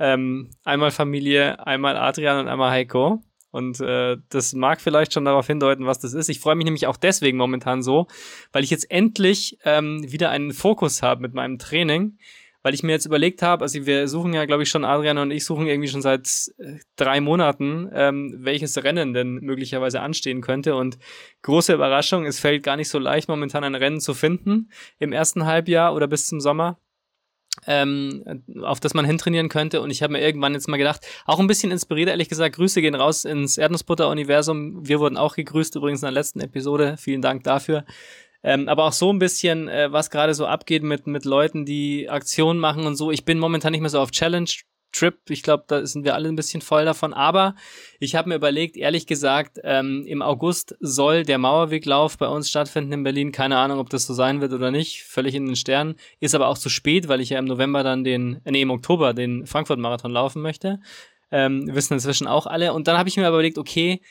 Ähm, einmal Familie, einmal Adrian und einmal Heiko. Und äh, das mag vielleicht schon darauf hindeuten, was das ist. Ich freue mich nämlich auch deswegen momentan so, weil ich jetzt endlich ähm, wieder einen Fokus habe mit meinem Training, weil ich mir jetzt überlegt habe, also wir suchen ja, glaube ich, schon, Adrian und ich suchen irgendwie schon seit äh, drei Monaten, ähm, welches Rennen denn möglicherweise anstehen könnte. Und große Überraschung, es fällt gar nicht so leicht, momentan ein Rennen zu finden im ersten Halbjahr oder bis zum Sommer ähm, auf das man hintrainieren könnte. Und ich habe mir irgendwann jetzt mal gedacht, auch ein bisschen inspiriert, ehrlich gesagt, Grüße gehen raus ins Erdnussbutter-Universum. Wir wurden auch gegrüßt, übrigens in der letzten Episode. Vielen Dank dafür. Ähm, aber auch so ein bisschen, äh, was gerade so abgeht mit, mit Leuten, die Aktionen machen und so. Ich bin momentan nicht mehr so auf Challenge Trip. Ich glaube, da sind wir alle ein bisschen voll davon. Aber ich habe mir überlegt, ehrlich gesagt, ähm, im August soll der Mauerweglauf bei uns stattfinden in Berlin. Keine Ahnung, ob das so sein wird oder nicht. Völlig in den Sternen. Ist aber auch zu spät, weil ich ja im November dann den, äh, nee, im Oktober den Frankfurt-Marathon laufen möchte. Ähm, wissen inzwischen auch alle. Und dann habe ich mir überlegt, okay,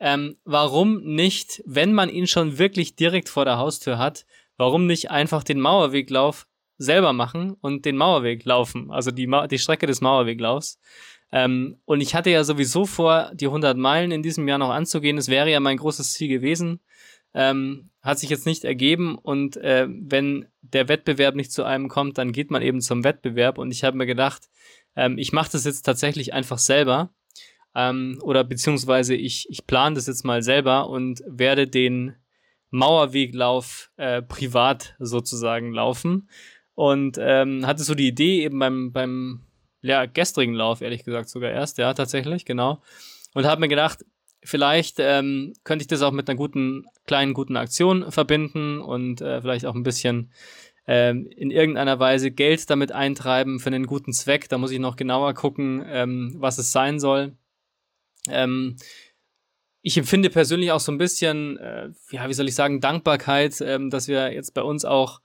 ähm, warum nicht, wenn man ihn schon wirklich direkt vor der Haustür hat, warum nicht einfach den Mauerweglauf selber machen und den Mauerweg laufen, also die, die Strecke des Mauerweglaufs. Ähm, und ich hatte ja sowieso vor, die 100 Meilen in diesem Jahr noch anzugehen. Das wäre ja mein großes Ziel gewesen. Ähm, hat sich jetzt nicht ergeben und äh, wenn der Wettbewerb nicht zu einem kommt, dann geht man eben zum Wettbewerb und ich habe mir gedacht, ähm, ich mache das jetzt tatsächlich einfach selber ähm, oder beziehungsweise ich, ich plane das jetzt mal selber und werde den Mauerweglauf äh, privat sozusagen laufen und ähm, hatte so die Idee eben beim, beim ja, gestrigen Lauf, ehrlich gesagt sogar erst, ja, tatsächlich, genau. Und habe mir gedacht, vielleicht ähm, könnte ich das auch mit einer guten, kleinen, guten Aktion verbinden und äh, vielleicht auch ein bisschen ähm, in irgendeiner Weise Geld damit eintreiben für einen guten Zweck. Da muss ich noch genauer gucken, ähm, was es sein soll. Ähm, ich empfinde persönlich auch so ein bisschen, äh, ja, wie soll ich sagen, Dankbarkeit, ähm, dass wir jetzt bei uns auch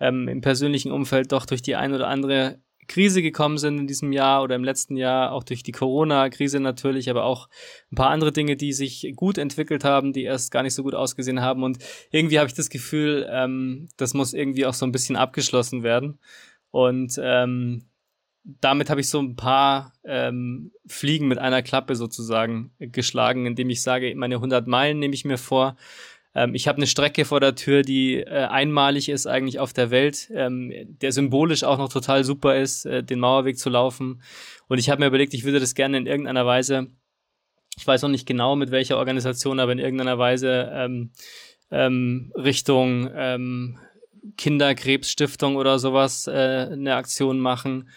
ähm, im persönlichen Umfeld doch durch die ein oder andere Krise gekommen sind in diesem Jahr oder im letzten Jahr, auch durch die Corona-Krise natürlich, aber auch ein paar andere Dinge, die sich gut entwickelt haben, die erst gar nicht so gut ausgesehen haben. Und irgendwie habe ich das Gefühl, ähm, das muss irgendwie auch so ein bisschen abgeschlossen werden. Und ähm, damit habe ich so ein paar ähm, Fliegen mit einer Klappe sozusagen geschlagen, indem ich sage, meine 100 Meilen nehme ich mir vor, ähm, ich habe eine Strecke vor der Tür, die äh, einmalig ist eigentlich auf der Welt, ähm, der symbolisch auch noch total super ist, äh, den Mauerweg zu laufen. Und ich habe mir überlegt, ich würde das gerne in irgendeiner Weise, ich weiß noch nicht genau mit welcher Organisation, aber in irgendeiner Weise ähm, ähm, Richtung ähm, Kinderkrebsstiftung oder sowas äh, eine Aktion machen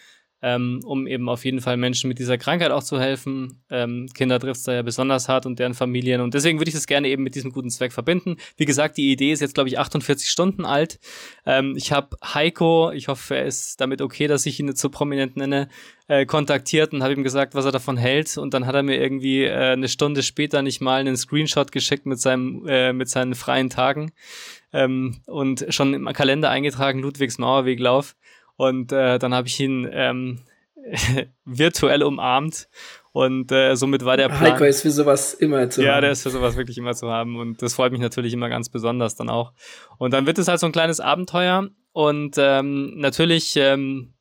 ähm, um eben auf jeden Fall Menschen mit dieser Krankheit auch zu helfen. Ähm, Kinder trifft es da ja besonders hart und deren Familien. Und deswegen würde ich das gerne eben mit diesem guten Zweck verbinden. Wie gesagt, die Idee ist jetzt, glaube ich, 48 Stunden alt. Ähm, ich habe Heiko, ich hoffe, er ist damit okay, dass ich ihn jetzt so prominent nenne, äh, kontaktiert und habe ihm gesagt, was er davon hält. Und dann hat er mir irgendwie äh, eine Stunde später nicht mal einen Screenshot geschickt mit seinem, äh, mit seinen freien Tagen. Ähm, und schon im Kalender eingetragen, Ludwigs Mauerweglauf. Und äh, dann habe ich ihn ähm, virtuell umarmt und äh, somit war der Plan. Heiko ist für sowas immer zu ja, haben. Ja, der ist für sowas wirklich immer zu haben und das freut mich natürlich immer ganz besonders dann auch. Und dann wird es halt so ein kleines Abenteuer und ähm, natürlich ähm,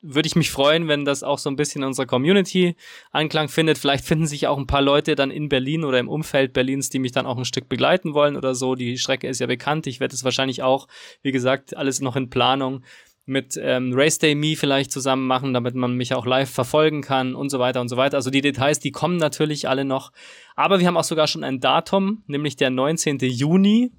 würde ich mich freuen, wenn das auch so ein bisschen in unserer Community Anklang findet. Vielleicht finden sich auch ein paar Leute dann in Berlin oder im Umfeld Berlins, die mich dann auch ein Stück begleiten wollen oder so. Die Strecke ist ja bekannt. Ich werde es wahrscheinlich auch, wie gesagt, alles noch in Planung mit ähm, Race Day Me vielleicht zusammen machen, damit man mich auch live verfolgen kann und so weiter und so weiter. Also die Details, die kommen natürlich alle noch. Aber wir haben auch sogar schon ein Datum, nämlich der 19. Juni.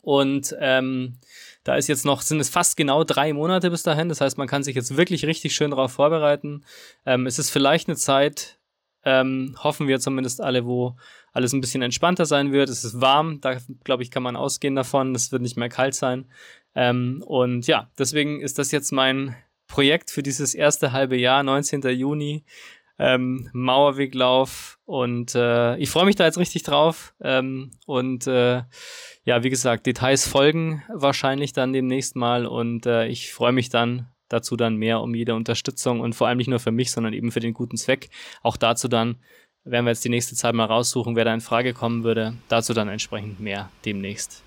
Und ähm, da ist jetzt noch, sind es fast genau drei Monate bis dahin. Das heißt, man kann sich jetzt wirklich richtig schön darauf vorbereiten. Ähm, es ist vielleicht eine Zeit, ähm, hoffen wir zumindest alle, wo alles ein bisschen entspannter sein wird. Es ist warm, da glaube ich, kann man ausgehen davon. Es wird nicht mehr kalt sein. Ähm, und ja, deswegen ist das jetzt mein Projekt für dieses erste halbe Jahr, 19. Juni, ähm, Mauerweglauf. Und äh, ich freue mich da jetzt richtig drauf. Ähm, und äh, ja, wie gesagt, Details folgen wahrscheinlich dann demnächst mal. Und äh, ich freue mich dann dazu dann mehr um jede Unterstützung und vor allem nicht nur für mich, sondern eben für den guten Zweck. Auch dazu dann werden wir jetzt die nächste Zeit mal raussuchen, wer da in Frage kommen würde. Dazu dann entsprechend mehr demnächst.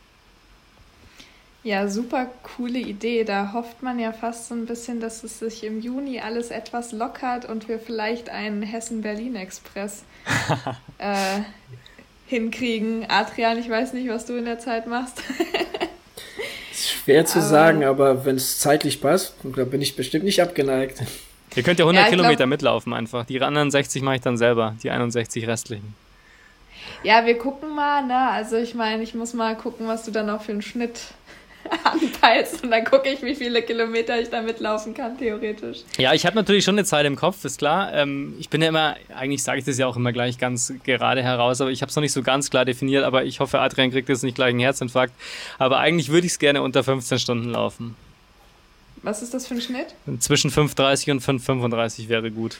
Ja, super coole Idee. Da hofft man ja fast so ein bisschen, dass es sich im Juni alles etwas lockert und wir vielleicht einen Hessen-Berlin-Express äh, hinkriegen. Adrian, ich weiß nicht, was du in der Zeit machst. schwer zu aber, sagen, aber wenn es zeitlich passt, da bin ich bestimmt nicht abgeneigt. Ihr könnt ja 100 ja, Kilometer glaub, mitlaufen einfach. Die anderen 60 mache ich dann selber, die 61 restlichen. Ja, wir gucken mal, ne? Also ich meine, ich muss mal gucken, was du dann auch für einen Schnitt anpeilst und dann gucke ich, wie viele Kilometer ich damit laufen kann, theoretisch. Ja, ich habe natürlich schon eine Zeit im Kopf, ist klar. Ähm, ich bin ja immer, eigentlich sage ich das ja auch immer gleich ganz gerade heraus, aber ich habe es noch nicht so ganz klar definiert, aber ich hoffe, Adrian kriegt jetzt nicht gleich einen Herzinfarkt. Aber eigentlich würde ich es gerne unter 15 Stunden laufen. Was ist das für ein Schnitt? Zwischen 5,30 und 5,35 wäre gut.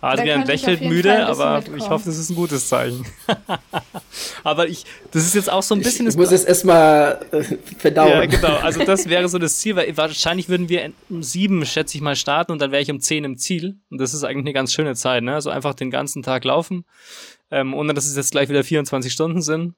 Adrian lächelt müde, aber ich hoffe, das ist ein gutes Zeichen. aber ich, das ist jetzt auch so ein bisschen. Ich, ich muss es erstmal äh, verdauen. Ja, genau. Also, das wäre so das Ziel, weil wahrscheinlich würden wir um sieben, schätze ich mal, starten und dann wäre ich um zehn im Ziel. Und das ist eigentlich eine ganz schöne Zeit, ne? Also einfach den ganzen Tag laufen. ähm, ohne dass es jetzt gleich wieder 24 Stunden sind.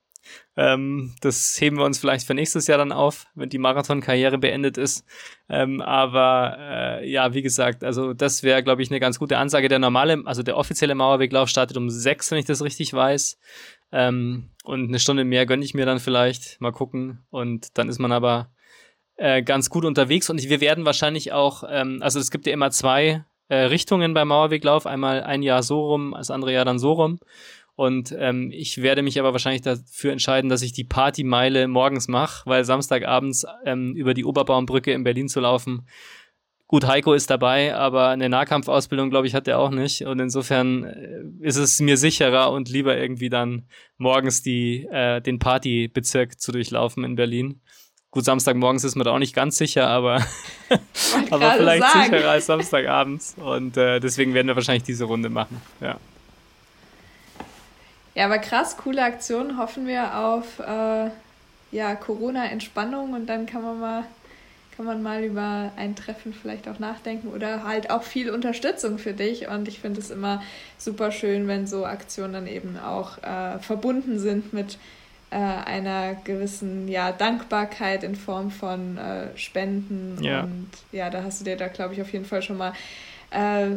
Ähm, das heben wir uns vielleicht für nächstes Jahr dann auf, wenn die Marathon-Karriere beendet ist. Ähm, aber äh, ja, wie gesagt, also das wäre, glaube ich, eine ganz gute Ansage. Der normale, also der offizielle Mauerweglauf startet um sechs, wenn ich das richtig weiß. Ähm, und eine Stunde mehr gönne ich mir dann vielleicht. Mal gucken. Und dann ist man aber äh, ganz gut unterwegs. Und wir werden wahrscheinlich auch, ähm, also es gibt ja immer zwei äh, Richtungen beim Mauerweglauf. Einmal ein Jahr so rum, das andere Jahr dann so rum. Und ähm, ich werde mich aber wahrscheinlich dafür entscheiden, dass ich die Partymeile morgens mache, weil Samstagabends ähm, über die Oberbaumbrücke in Berlin zu laufen. Gut, Heiko ist dabei, aber eine Nahkampfausbildung, glaube ich, hat er auch nicht. Und insofern äh, ist es mir sicherer und lieber irgendwie dann morgens die, äh, den Partybezirk zu durchlaufen in Berlin. Gut, Samstagmorgens ist man da auch nicht ganz sicher, aber, aber vielleicht sagen. sicherer als Samstagabends. Und äh, deswegen werden wir wahrscheinlich diese Runde machen. Ja. Ja, aber krass, coole Aktion. Hoffen wir auf äh, ja, Corona-Entspannung und dann kann man mal kann man mal über ein Treffen vielleicht auch nachdenken oder halt auch viel Unterstützung für dich. Und ich finde es immer super schön, wenn so Aktionen dann eben auch äh, verbunden sind mit äh, einer gewissen ja, Dankbarkeit in Form von äh, Spenden. Ja. Und ja, da hast du dir da, glaube ich, auf jeden Fall schon mal äh,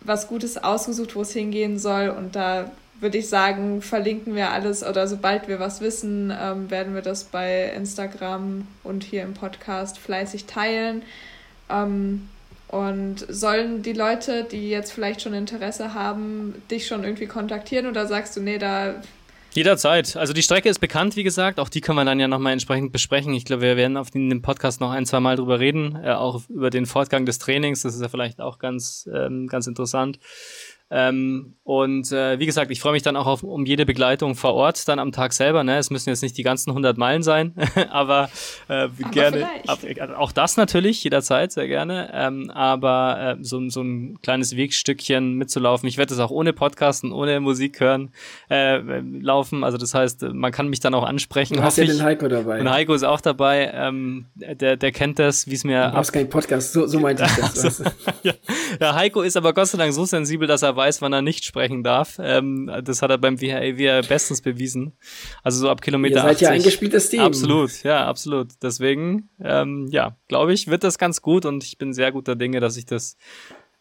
was Gutes ausgesucht, wo es hingehen soll. Und da würde ich sagen, verlinken wir alles oder sobald wir was wissen, ähm, werden wir das bei Instagram und hier im Podcast fleißig teilen. Ähm, und sollen die Leute, die jetzt vielleicht schon Interesse haben, dich schon irgendwie kontaktieren oder sagst du, nee, da. Jederzeit. Also die Strecke ist bekannt, wie gesagt. Auch die können wir dann ja nochmal entsprechend besprechen. Ich glaube, wir werden auf dem Podcast noch ein, zwei Mal drüber reden. Äh, auch über den Fortgang des Trainings. Das ist ja vielleicht auch ganz, ähm, ganz interessant. Ähm, und äh, wie gesagt, ich freue mich dann auch auf, um jede Begleitung vor Ort dann am Tag selber. Ne? Es müssen jetzt nicht die ganzen 100 Meilen sein, aber, äh, aber gerne. Ab, auch das natürlich, jederzeit, sehr gerne. Ähm, aber äh, so, so ein kleines Wegstückchen mitzulaufen. Ich werde es auch ohne Podcasten, ohne Musik hören äh, laufen. Also das heißt, man kann mich dann auch ansprechen. Du hast ja den Heiko dabei. Und Heiko ist auch dabei. Ähm, der, der kennt das, wie es mir. Du brauchst keinen Podcast, so, so meinte ich das. also, ja. ja, Heiko ist aber Gott sei Dank so sensibel, dass er weiß, wann er nicht sprechen darf. Ähm, das hat er beim WHA bestens bewiesen. Also so ab Kilometer Ihr seid 80. ja eingespieltes Team. Absolut, ja, absolut. Deswegen, ähm, ja, glaube ich, wird das ganz gut und ich bin sehr guter Dinge, dass ich das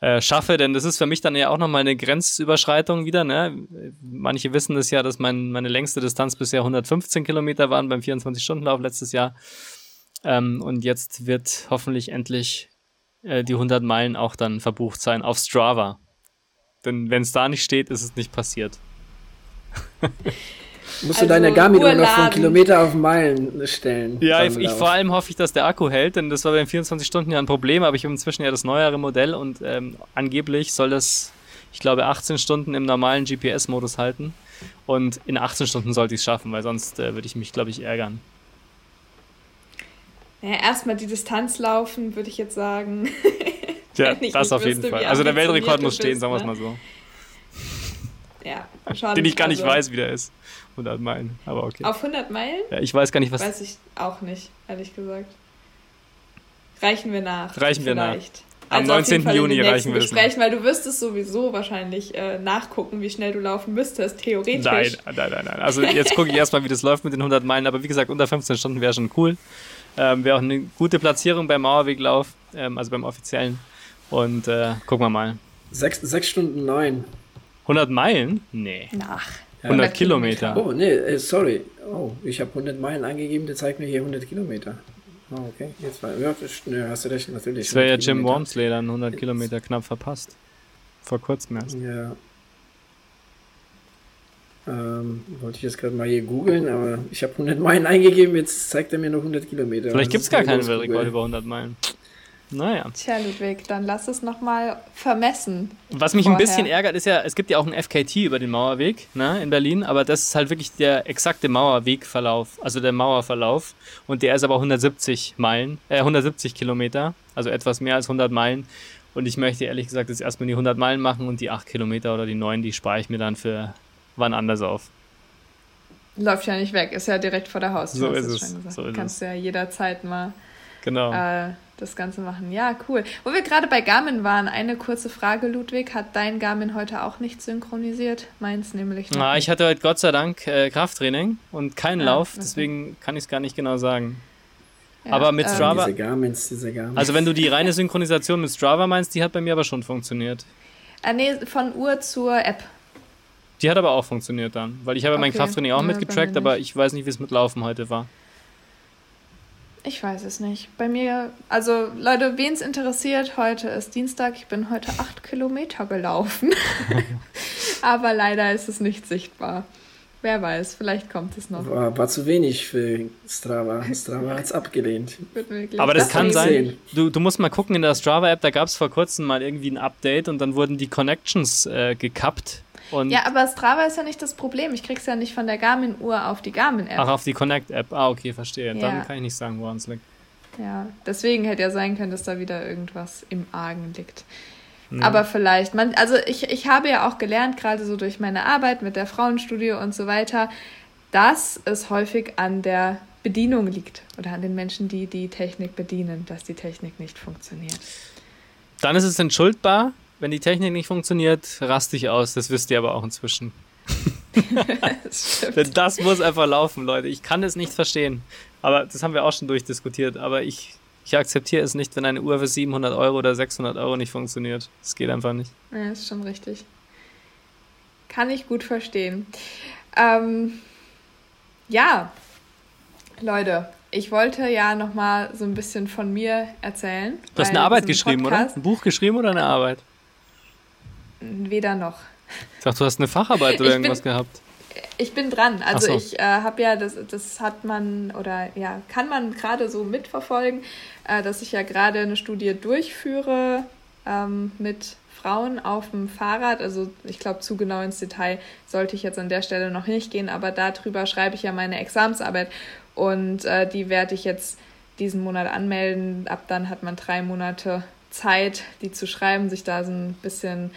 äh, schaffe, denn das ist für mich dann ja auch nochmal eine Grenzüberschreitung wieder. Ne? Manche wissen das ja, dass mein, meine längste Distanz bisher 115 Kilometer waren beim 24-Stunden-Lauf letztes Jahr. Ähm, und jetzt wird hoffentlich endlich äh, die 100 Meilen auch dann verbucht sein auf Strava. Denn wenn es da nicht steht, ist es nicht passiert. Musst also, du deine Garmin noch von Kilometer auf Meilen stellen. Ja, ich, ich, vor allem hoffe ich, dass der Akku hält, denn das war bei den 24 Stunden ja ein Problem, aber ich habe inzwischen ja das neuere Modell und ähm, angeblich soll das, ich glaube, 18 Stunden im normalen GPS-Modus halten. Und in 18 Stunden sollte ich es schaffen, weil sonst äh, würde ich mich, glaube ich, ärgern. Ja, erstmal die Distanz laufen, würde ich jetzt sagen. Ja, das auf jeden Fall. Also der Weltrekord muss stehen, sagen wir es ne? mal so. Ja, schon. Den ich gar nicht also, weiß, wie der ist. 100 Meilen, aber okay. Auf 100 Meilen? Ja, ich weiß gar nicht, was. Weiß ich auch nicht, ehrlich gesagt. Reichen wir nach. Reichen wir nach. Am also 19. Juni reichen wir es. Weil du wirst es sowieso wahrscheinlich äh, nachgucken, wie schnell du laufen müsstest, theoretisch. Nein, nein, nein, nein. Also jetzt gucke ich erstmal, wie das läuft mit den 100 Meilen. Aber wie gesagt, unter 15 Stunden wäre schon cool. Ähm, wäre auch eine gute Platzierung beim Mauerweglauf, ähm, also beim offiziellen. Und äh, gucken wir mal. Sechs, sechs Stunden neun. 100 Meilen? Nee. Nach. 100, 100 Kilometer. Oh, nee, äh, sorry. Oh, ich habe 100 Meilen angegeben, der zeigt mir hier 100 Kilometer. Oh, okay. Jetzt war, ja, das, ne, hast du recht, natürlich. Das wäre ja Jim Wormsley dann 100 Kilometer knapp verpasst. Vor kurzem erst. Ja. Ähm, wollte ich jetzt gerade mal hier googeln, aber ich habe 100 Meilen eingegeben, jetzt zeigt er mir noch 100 Kilometer. Vielleicht gibt es gar keinen Weltrekord über 100 Meilen. Naja. Tja, Ludwig, dann lass es nochmal vermessen. Was mich vorher. ein bisschen ärgert, ist ja, es gibt ja auch ein FKT über den Mauerweg ne, in Berlin, aber das ist halt wirklich der exakte Mauerwegverlauf, also der Mauerverlauf. Und der ist aber 170 Meilen, äh, 170 Kilometer, also etwas mehr als 100 Meilen. Und ich möchte ehrlich gesagt jetzt erstmal die 100 Meilen machen und die 8 Kilometer oder die 9, die spare ich mir dann für wann anders auf. Läuft ja nicht weg, ist ja direkt vor der Haustür. So ist es. So ist Kannst es. ja jederzeit mal genau. äh, das Ganze machen. Ja, cool. Wo wir gerade bei Garmin waren, eine kurze Frage, Ludwig. Hat dein Garmin heute auch nicht synchronisiert? Meins nämlich nicht. Na, ich hatte heute Gott sei Dank äh, Krafttraining und keinen ja, Lauf, deswegen kann ich es gar nicht genau sagen. Ja, aber mit ähm, Strava. Diese Garmins, diese Garmins. Also, wenn du die reine Synchronisation mit Strava meinst, die hat bei mir aber schon funktioniert. Äh, nee, von Uhr zur App. Die hat aber auch funktioniert dann, weil ich habe okay. mein Krafttraining auch ja, mitgetrackt, aber ich weiß nicht, wie es mit Laufen heute war. Ich weiß es nicht. Bei mir, also Leute, wen es interessiert, heute ist Dienstag. Ich bin heute acht Kilometer gelaufen. Aber leider ist es nicht sichtbar. Wer weiß, vielleicht kommt es noch. War, war zu wenig für Strava. Strava hat es abgelehnt. Aber das, das kann sein. Du, du musst mal gucken in der Strava-App, da gab es vor kurzem mal irgendwie ein Update und dann wurden die Connections äh, gekappt und ja, aber Strava ist ja nicht das Problem. Ich krieg's ja nicht von der Garmin-Uhr auf die Garmin-App. Ach, auf die Connect-App. Ah, okay, verstehe. Ja. Dann kann ich nicht sagen, woran es liegt. Ja, deswegen hätte ja sein können, dass da wieder irgendwas im Argen liegt. Ja. Aber vielleicht, man, also ich, ich habe ja auch gelernt, gerade so durch meine Arbeit mit der Frauenstudio und so weiter, dass es häufig an der Bedienung liegt oder an den Menschen, die die Technik bedienen, dass die Technik nicht funktioniert. Dann ist es entschuldbar, wenn die Technik nicht funktioniert, raste ich aus. Das wisst ihr aber auch inzwischen. das Denn das muss einfach laufen, Leute. Ich kann es nicht verstehen. Aber das haben wir auch schon durchdiskutiert. Aber ich, ich akzeptiere es nicht, wenn eine Uhr für 700 Euro oder 600 Euro nicht funktioniert. Das geht einfach nicht. Ja, ist schon richtig. Kann ich gut verstehen. Ähm, ja, Leute, ich wollte ja noch mal so ein bisschen von mir erzählen. Du hast eine Arbeit geschrieben, Podcast, oder? Ein Buch geschrieben oder eine Arbeit? Weder noch. Ich dachte, du hast eine Facharbeit oder ich irgendwas bin, gehabt. Ich bin dran. Also so. ich äh, habe ja, das, das hat man oder ja, kann man gerade so mitverfolgen, äh, dass ich ja gerade eine Studie durchführe ähm, mit Frauen auf dem Fahrrad. Also ich glaube, zu genau ins Detail sollte ich jetzt an der Stelle noch nicht gehen, aber darüber schreibe ich ja meine Examsarbeit und äh, die werde ich jetzt diesen Monat anmelden. Ab dann hat man drei Monate Zeit, die zu schreiben, sich da so ein bisschen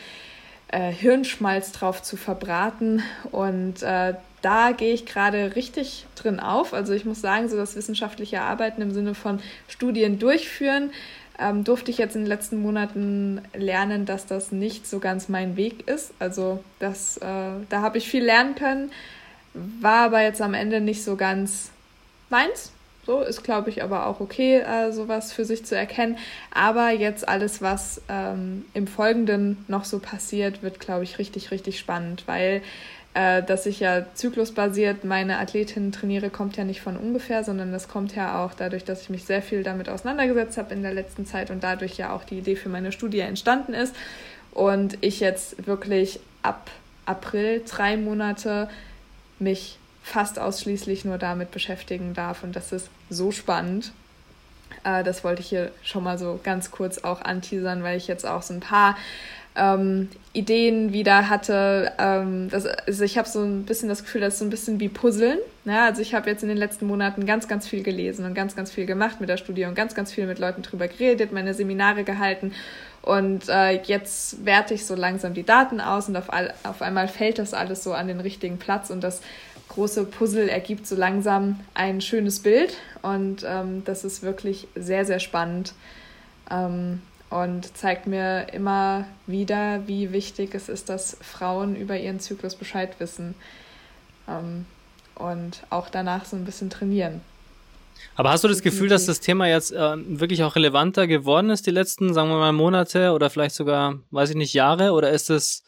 äh, Hirnschmalz drauf zu verbraten. Und äh, da gehe ich gerade richtig drin auf. Also ich muss sagen, so das wissenschaftliche Arbeiten im Sinne von Studien durchführen, ähm, durfte ich jetzt in den letzten Monaten lernen, dass das nicht so ganz mein Weg ist. Also das, äh, da habe ich viel lernen können, war aber jetzt am Ende nicht so ganz meins. So ist, glaube ich, aber auch okay, äh, sowas für sich zu erkennen. Aber jetzt alles, was ähm, im Folgenden noch so passiert, wird, glaube ich, richtig, richtig spannend, weil äh, dass ich ja zyklusbasiert meine Athletinnen trainiere, kommt ja nicht von ungefähr, sondern das kommt ja auch dadurch, dass ich mich sehr viel damit auseinandergesetzt habe in der letzten Zeit und dadurch ja auch die Idee für meine Studie entstanden ist. Und ich jetzt wirklich ab April drei Monate mich fast ausschließlich nur damit beschäftigen darf. Und das ist so spannend. Äh, das wollte ich hier schon mal so ganz kurz auch anteasern, weil ich jetzt auch so ein paar ähm, Ideen wieder hatte. Ähm, das, also ich habe so ein bisschen das Gefühl, das ist so ein bisschen wie Puzzeln. Ja, ne? also ich habe jetzt in den letzten Monaten ganz, ganz viel gelesen und ganz, ganz viel gemacht mit der Studie und ganz, ganz viel mit Leuten drüber geredet, meine Seminare gehalten. Und äh, jetzt werte ich so langsam die Daten aus und auf, all, auf einmal fällt das alles so an den richtigen Platz und das große Puzzle ergibt so langsam ein schönes Bild und ähm, das ist wirklich sehr, sehr spannend ähm, und zeigt mir immer wieder, wie wichtig es ist, dass Frauen über ihren Zyklus Bescheid wissen ähm, und auch danach so ein bisschen trainieren. Aber hast du das Gefühl, dass das Thema jetzt äh, wirklich auch relevanter geworden ist, die letzten, sagen wir mal, Monate oder vielleicht sogar, weiß ich nicht, Jahre? Oder ist es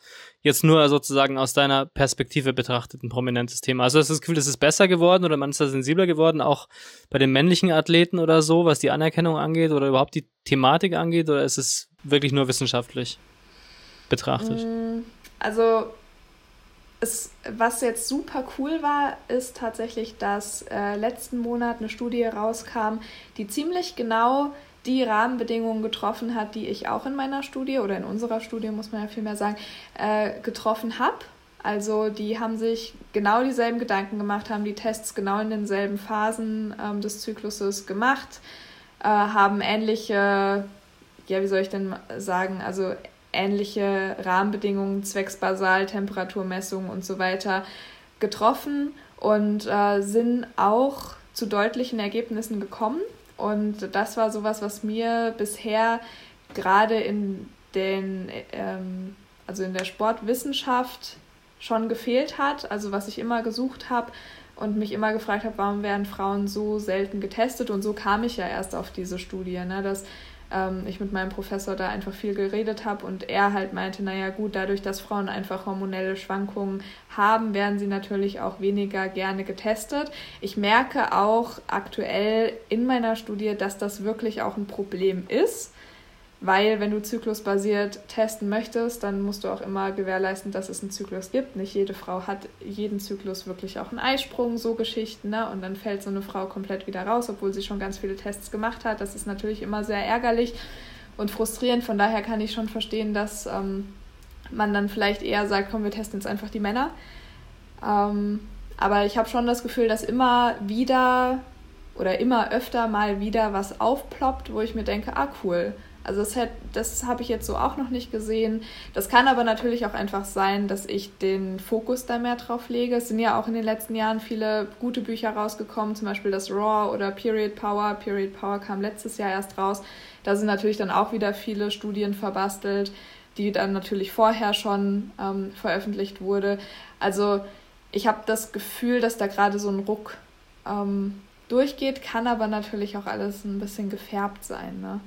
jetzt nur sozusagen aus deiner Perspektive betrachtet ein prominentes Thema? Also hast du das Gefühl, es ist besser geworden oder man ist da sensibler geworden, auch bei den männlichen Athleten oder so, was die Anerkennung angeht oder überhaupt die Thematik angeht? Oder ist es wirklich nur wissenschaftlich betrachtet? Mm, also es, was jetzt super cool war, ist tatsächlich, dass äh, letzten Monat eine Studie rauskam, die ziemlich genau die Rahmenbedingungen getroffen hat, die ich auch in meiner Studie oder in unserer Studie, muss man ja vielmehr sagen, äh, getroffen habe. Also die haben sich genau dieselben Gedanken gemacht, haben die Tests genau in denselben Phasen ähm, des Zykluses gemacht, äh, haben ähnliche, ja, wie soll ich denn sagen, also ähnliche Rahmenbedingungen zwecks Basal, Temperaturmessungen und so weiter getroffen und äh, sind auch zu deutlichen Ergebnissen gekommen. Und das war sowas, was mir bisher gerade in den, ähm, also in der Sportwissenschaft schon gefehlt hat, also was ich immer gesucht habe und mich immer gefragt habe, warum werden Frauen so selten getestet? Und so kam ich ja erst auf diese Studie, ne, dass ähm, ich mit meinem Professor da einfach viel geredet habe und er halt meinte, naja gut, dadurch, dass Frauen einfach hormonelle Schwankungen haben, werden sie natürlich auch weniger gerne getestet. Ich merke auch aktuell in meiner Studie, dass das wirklich auch ein Problem ist weil wenn du zyklusbasiert testen möchtest, dann musst du auch immer gewährleisten, dass es einen Zyklus gibt. Nicht jede Frau hat jeden Zyklus wirklich auch einen Eisprung, so Geschichten. Ne? Und dann fällt so eine Frau komplett wieder raus, obwohl sie schon ganz viele Tests gemacht hat. Das ist natürlich immer sehr ärgerlich und frustrierend. Von daher kann ich schon verstehen, dass ähm, man dann vielleicht eher sagt, komm, wir testen jetzt einfach die Männer. Ähm, aber ich habe schon das Gefühl, dass immer wieder oder immer öfter mal wieder was aufploppt, wo ich mir denke, ah cool, also das, das habe ich jetzt so auch noch nicht gesehen. Das kann aber natürlich auch einfach sein, dass ich den Fokus da mehr drauf lege. Es sind ja auch in den letzten Jahren viele gute Bücher rausgekommen, zum Beispiel das Raw oder Period Power. Period Power kam letztes Jahr erst raus. Da sind natürlich dann auch wieder viele Studien verbastelt, die dann natürlich vorher schon ähm, veröffentlicht wurde. Also ich habe das Gefühl, dass da gerade so ein Ruck ähm, durchgeht, kann aber natürlich auch alles ein bisschen gefärbt sein. Ne?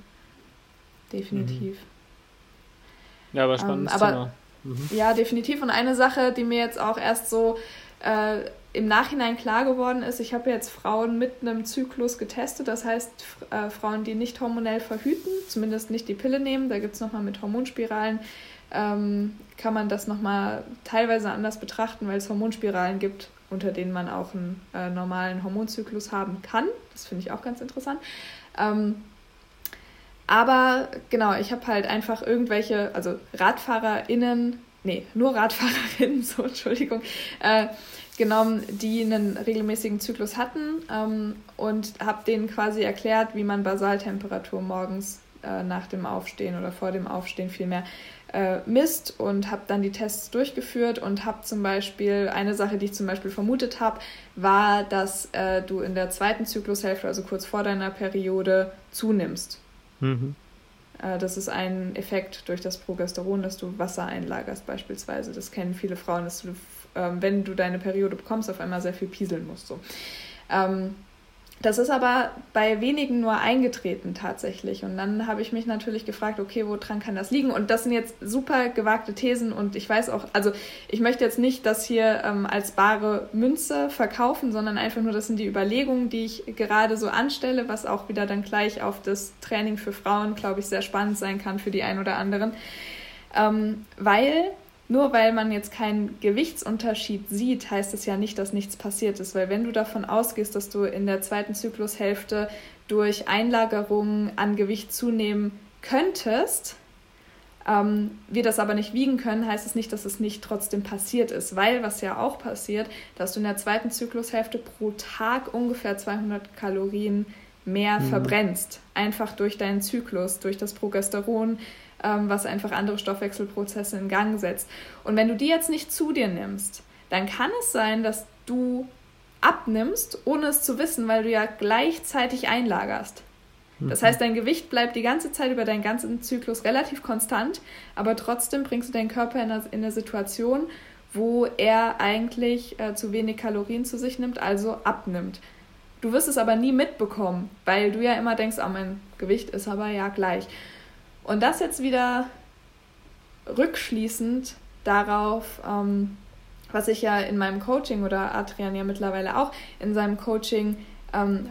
Definitiv. Mhm. Ja, aber spannend. Ähm, aber, mhm. Ja, definitiv. Und eine Sache, die mir jetzt auch erst so äh, im Nachhinein klar geworden ist, ich habe jetzt Frauen mit einem Zyklus getestet, das heißt äh, Frauen, die nicht hormonell verhüten, zumindest nicht die Pille nehmen, da gibt es nochmal mit Hormonspiralen, ähm, kann man das nochmal teilweise anders betrachten, weil es Hormonspiralen gibt, unter denen man auch einen äh, normalen Hormonzyklus haben kann. Das finde ich auch ganz interessant. Ähm, aber genau, ich habe halt einfach irgendwelche, also RadfahrerInnen, nee, nur RadfahrerInnen, so, Entschuldigung, äh, genommen, die einen regelmäßigen Zyklus hatten ähm, und habe denen quasi erklärt, wie man Basaltemperatur morgens äh, nach dem Aufstehen oder vor dem Aufstehen vielmehr äh, misst und habe dann die Tests durchgeführt und habe zum Beispiel, eine Sache, die ich zum Beispiel vermutet habe, war, dass äh, du in der zweiten Zyklushälfte, also kurz vor deiner Periode, zunimmst. Mhm. Äh, das ist ein Effekt durch das Progesteron, dass du Wasser einlagerst beispielsweise. Das kennen viele Frauen, dass du, ähm, wenn du deine Periode bekommst, auf einmal sehr viel pieseln musst. So. Ähm, das ist aber bei wenigen nur eingetreten tatsächlich. Und dann habe ich mich natürlich gefragt, okay, woran kann das liegen? Und das sind jetzt super gewagte Thesen und ich weiß auch, also ich möchte jetzt nicht das hier ähm, als bare Münze verkaufen, sondern einfach nur, das sind die Überlegungen, die ich gerade so anstelle, was auch wieder dann gleich auf das Training für Frauen, glaube ich, sehr spannend sein kann für die ein oder anderen. Ähm, weil nur weil man jetzt keinen Gewichtsunterschied sieht, heißt es ja nicht, dass nichts passiert ist. Weil wenn du davon ausgehst, dass du in der zweiten Zyklushälfte durch Einlagerungen an Gewicht zunehmen könntest, ähm, wir das aber nicht wiegen können, heißt es nicht, dass es nicht trotzdem passiert ist. Weil was ja auch passiert, dass du in der zweiten Zyklushälfte pro Tag ungefähr 200 Kalorien mehr mhm. verbrennst. Einfach durch deinen Zyklus, durch das Progesteron, ähm, was einfach andere Stoffwechselprozesse in Gang setzt. Und wenn du die jetzt nicht zu dir nimmst, dann kann es sein, dass du abnimmst, ohne es zu wissen, weil du ja gleichzeitig einlagerst. Das mhm. heißt, dein Gewicht bleibt die ganze Zeit über deinen ganzen Zyklus relativ konstant, aber trotzdem bringst du deinen Körper in eine, in eine Situation, wo er eigentlich äh, zu wenig Kalorien zu sich nimmt, also abnimmt. Du wirst es aber nie mitbekommen, weil du ja immer denkst, oh, mein Gewicht ist aber ja gleich. Und das jetzt wieder rückschließend darauf, ähm, was ich ja in meinem Coaching oder Adrian ja mittlerweile auch in seinem Coaching ähm,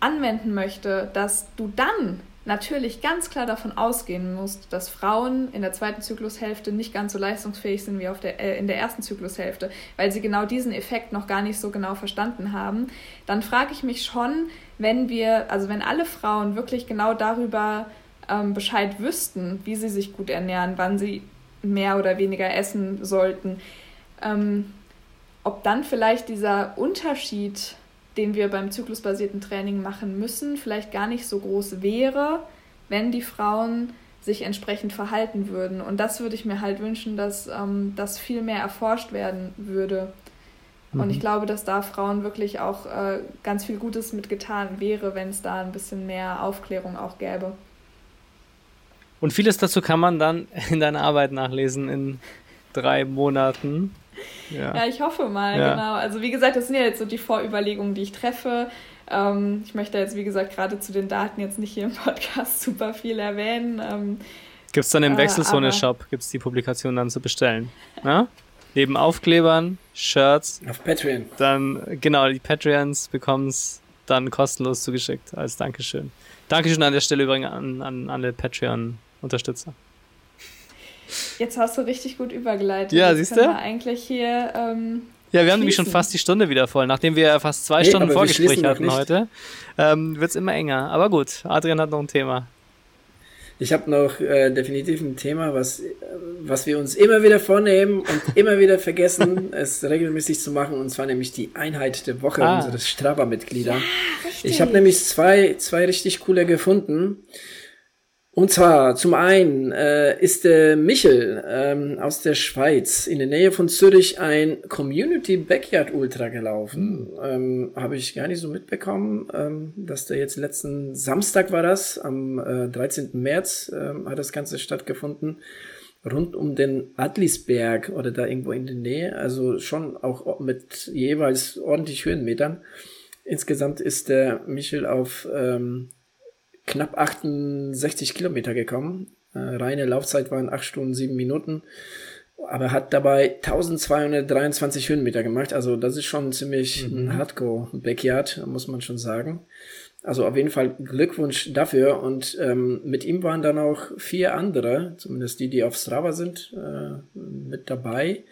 anwenden möchte, dass du dann natürlich ganz klar davon ausgehen musst, dass Frauen in der zweiten Zyklushälfte nicht ganz so leistungsfähig sind wie auf der, äh, in der ersten Zyklushälfte, weil sie genau diesen Effekt noch gar nicht so genau verstanden haben, dann frage ich mich schon, wenn wir, also wenn alle Frauen wirklich genau darüber ähm, Bescheid wüssten, wie sie sich gut ernähren, wann sie mehr oder weniger essen sollten, ähm, ob dann vielleicht dieser Unterschied, den wir beim zyklusbasierten Training machen müssen, vielleicht gar nicht so groß wäre, wenn die Frauen sich entsprechend verhalten würden. Und das würde ich mir halt wünschen, dass ähm, das viel mehr erforscht werden würde. Mhm. Und ich glaube, dass da Frauen wirklich auch äh, ganz viel Gutes mitgetan wäre, wenn es da ein bisschen mehr Aufklärung auch gäbe. Und vieles dazu kann man dann in deiner Arbeit nachlesen in drei Monaten. Ja, ja ich hoffe mal, ja. genau. Also wie gesagt, das sind ja jetzt so die Vorüberlegungen, die ich treffe. Ähm, ich möchte jetzt, wie gesagt, gerade zu den Daten jetzt nicht hier im Podcast super viel erwähnen. Ähm, Gibt es dann im äh, Wechselzone-Shop, gibt es die Publikation dann zu bestellen. Na? Neben Aufklebern, Shirts. Auf Patreon. Dann, genau, die Patreons bekommen es dann kostenlos zugeschickt als Dankeschön. Dankeschön an der Stelle übrigens an, an alle Patreon-Unterstützer. Jetzt hast du richtig gut übergeleitet. Ja, siehst du? eigentlich hier. Ähm, ja, wir haben nämlich schon fast die Stunde wieder voll. Nachdem wir fast zwei nee, Stunden Vorgespräch hatten heute, ähm, wird es immer enger. Aber gut, Adrian hat noch ein Thema. Ich habe noch äh, definitiv ein Thema, was, was wir uns immer wieder vornehmen und immer wieder vergessen, es regelmäßig zu machen, und zwar nämlich die Einheit der Woche ah. unseres Strava-Mitglieder. Ja, ich habe nämlich zwei, zwei richtig coole gefunden. Und zwar zum einen äh, ist der Michel ähm, aus der Schweiz in der Nähe von Zürich ein Community Backyard Ultra gelaufen. Mhm. Ähm, Habe ich gar nicht so mitbekommen, ähm, dass der jetzt letzten Samstag war das, am äh, 13. März ähm, hat das Ganze stattgefunden. Rund um den Adlisberg oder da irgendwo in der Nähe, also schon auch mit jeweils ordentlich Höhenmetern. Insgesamt ist der Michel auf ähm, knapp 68 Kilometer gekommen. Äh, reine Laufzeit waren 8 Stunden 7 Minuten. Aber hat dabei 1223 Höhenmeter gemacht. Also das ist schon ziemlich mhm. ein Hardcore-Backyard, muss man schon sagen. Also auf jeden Fall Glückwunsch dafür. Und ähm, mit ihm waren dann auch vier andere, zumindest die, die auf Strava sind, äh, mit dabei.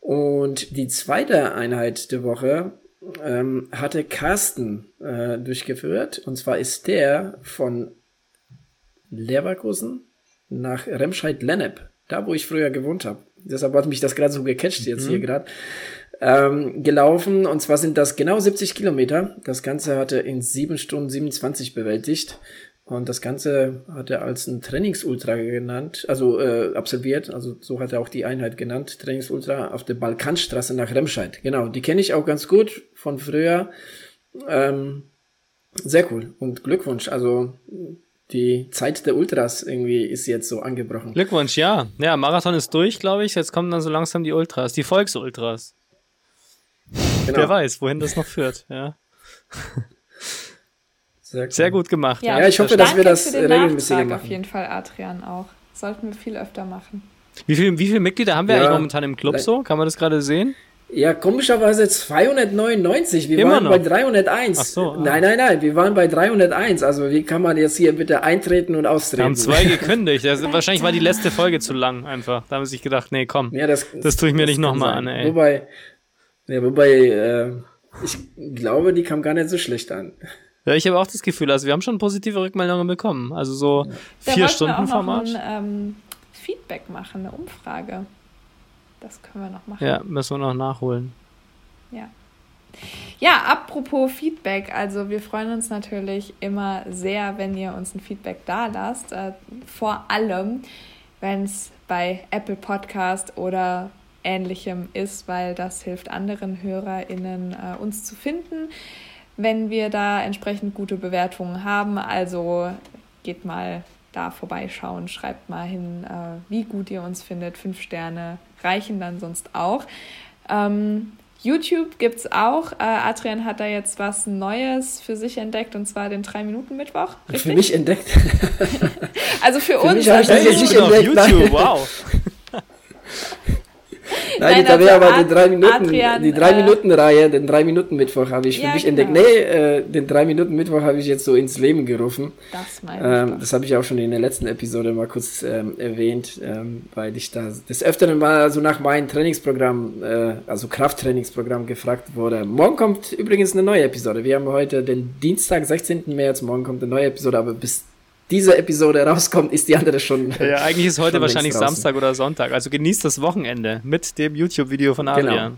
Und die zweite Einheit der Woche ähm, hatte Carsten äh, durchgeführt. Und zwar ist der von Leverkusen nach Remscheid-Lennep, da wo ich früher gewohnt habe. Deshalb hat mich das gerade so gecatcht jetzt mhm. hier gerade. Ähm, gelaufen und zwar sind das genau 70 Kilometer. Das Ganze hatte in 7 Stunden 27 bewältigt. Und das Ganze hat er als ein Trainingsultra genannt, also äh, absolviert, also so hat er auch die Einheit genannt, Trainingsultra auf der Balkanstraße nach Remscheid. Genau, die kenne ich auch ganz gut von früher. Ähm, sehr cool und Glückwunsch. Also die Zeit der Ultras irgendwie ist jetzt so angebrochen. Glückwunsch, ja. Ja, Marathon ist durch, glaube ich. Jetzt kommen dann so langsam die Ultras, die Volksultras. Genau. Wer weiß, wohin das noch führt, ja. Sehr, cool. Sehr gut gemacht. Ja, ja ich hoffe, dass wir das regelmäßig machen. Auf jeden Fall, Adrian, auch. Sollten wir viel öfter machen. Wie, viel, wie viele Mitglieder haben wir ja, eigentlich momentan im Club so? Kann man das gerade sehen? Ja, komischerweise 299. Wir Immer waren noch? bei 301. Ach so, ah. Nein, nein, nein, wir waren bei 301. Also wie kann man jetzt hier bitte eintreten und austreten? Wir haben zwei gekündigt. Also, wahrscheinlich war die letzte Folge zu lang einfach. Da haben sie sich gedacht, nee, komm, ja, das, das tue ich mir nicht nochmal an. Ey. Wobei, ja, wobei äh, ich glaube, die kam gar nicht so schlecht an. Ja, ich habe auch das Gefühl, also wir haben schon positive Rückmeldungen bekommen. Also so ja. vier Stunden Format. Ein, ähm, Feedback machen, eine Umfrage. Das können wir noch machen. Ja, müssen wir noch nachholen. Ja. Ja, apropos Feedback, also wir freuen uns natürlich immer sehr, wenn ihr uns ein Feedback da lasst. Äh, vor allem, wenn es bei Apple Podcast oder ähnlichem ist, weil das hilft anderen HörerInnen, äh, uns zu finden wenn wir da entsprechend gute Bewertungen haben. Also geht mal da vorbeischauen, schreibt mal hin, äh, wie gut ihr uns findet. Fünf Sterne reichen dann sonst auch. Ähm, YouTube gibt es auch. Äh, Adrian hat da jetzt was Neues für sich entdeckt und zwar den 3-Minuten-Mittwoch. Für mich entdeckt? also für, für uns. Mich ich das jetzt nicht entdeckt. YouTube, wow. Nein, Nein da wäre aber die drei Minuten, Adrian, die drei Minuten Reihe, den drei Minuten Mittwoch habe ich für ja, mich genau. entdeckt. Nee, äh, den drei Minuten Mittwoch habe ich jetzt so ins Leben gerufen. Das meine ähm, Das habe ich auch schon in der letzten Episode mal kurz ähm, erwähnt, ähm, weil ich da des Öfteren mal so nach meinem Trainingsprogramm, äh, also Krafttrainingsprogramm gefragt wurde. Morgen kommt übrigens eine neue Episode. Wir haben heute den Dienstag, 16. März. Morgen kommt eine neue Episode, aber bis diese Episode rauskommt, ist die andere schon. Ja, eigentlich ist heute wahrscheinlich Samstag oder Sonntag. Also genießt das Wochenende mit dem YouTube-Video von genau. Adrian. Genau.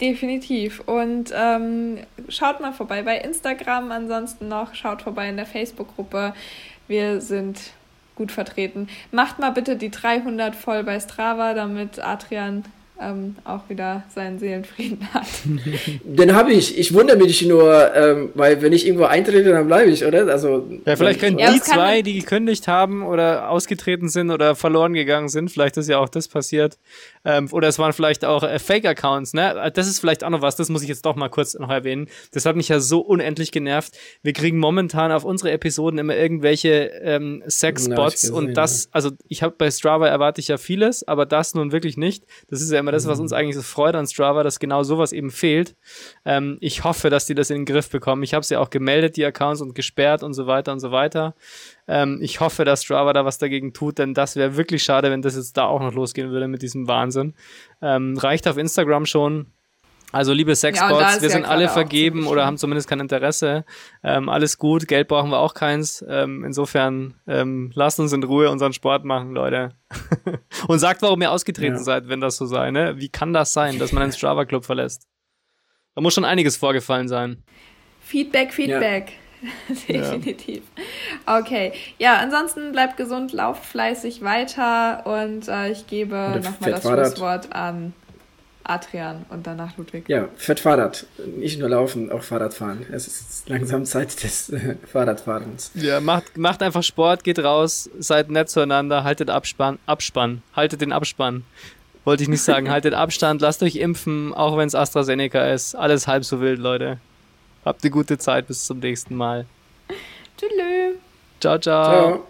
Definitiv. Und ähm, schaut mal vorbei bei Instagram, ansonsten noch schaut vorbei in der Facebook-Gruppe. Wir sind gut vertreten. Macht mal bitte die 300 voll bei Strava, damit Adrian ähm, auch wieder seinen Seelenfrieden hat. Den habe ich. Ich wundere mich nur, ähm, weil wenn ich irgendwo eintrete, dann bleibe ich, oder? Also, ja, vielleicht können ja, die zwei, die gekündigt haben oder ausgetreten sind oder verloren gegangen sind, vielleicht ist ja auch das passiert. Ähm, oder es waren vielleicht auch äh, Fake-Accounts, ne? Das ist vielleicht auch noch was, das muss ich jetzt doch mal kurz noch erwähnen. Das hat mich ja so unendlich genervt. Wir kriegen momentan auf unsere Episoden immer irgendwelche ähm, Sex-Bots und das, also ich habe bei Strava erwarte ich ja vieles, aber das nun wirklich nicht. Das ist ja immer das, was uns eigentlich so freut an Strava, dass genau sowas eben fehlt. Ähm, ich hoffe, dass die das in den Griff bekommen. Ich habe sie ja auch gemeldet, die Accounts und gesperrt und so weiter und so weiter. Ähm, ich hoffe, dass Strava da was dagegen tut, denn das wäre wirklich schade, wenn das jetzt da auch noch losgehen würde mit diesem Wahnsinn. Ähm, reicht auf Instagram schon. Also liebe Sexbots, ja, wir sind alle vergeben oder haben zumindest kein Interesse. Ähm, alles gut, Geld brauchen wir auch keins. Ähm, insofern ähm, lasst uns in Ruhe unseren Sport machen, Leute. Und sagt, warum ihr ausgetreten ja. seid, wenn das so sei. Ne? Wie kann das sein, dass man einen Strava Club verlässt? Da muss schon einiges vorgefallen sein. Feedback, Feedback. Ja. Definitiv. Okay. Ja, ansonsten bleibt gesund, lauft fleißig weiter und äh, ich gebe nochmal das Schlusswort an Adrian und danach Ludwig. Ja, fährt Fahrrad. Nicht nur laufen, auch Fahrrad fahren. Es ist langsam Zeit des äh, Fahrradfahrens. Ja, macht, macht einfach Sport, geht raus, seid nett zueinander, haltet Abspann, Abspann, haltet den Abspann. Wollte ich nicht sagen, haltet Abstand, lasst euch impfen, auch wenn es AstraZeneca ist. Alles halb so wild, Leute. Habt eine gute Zeit, bis zum nächsten Mal. Tschüss. Ciao, ciao. ciao.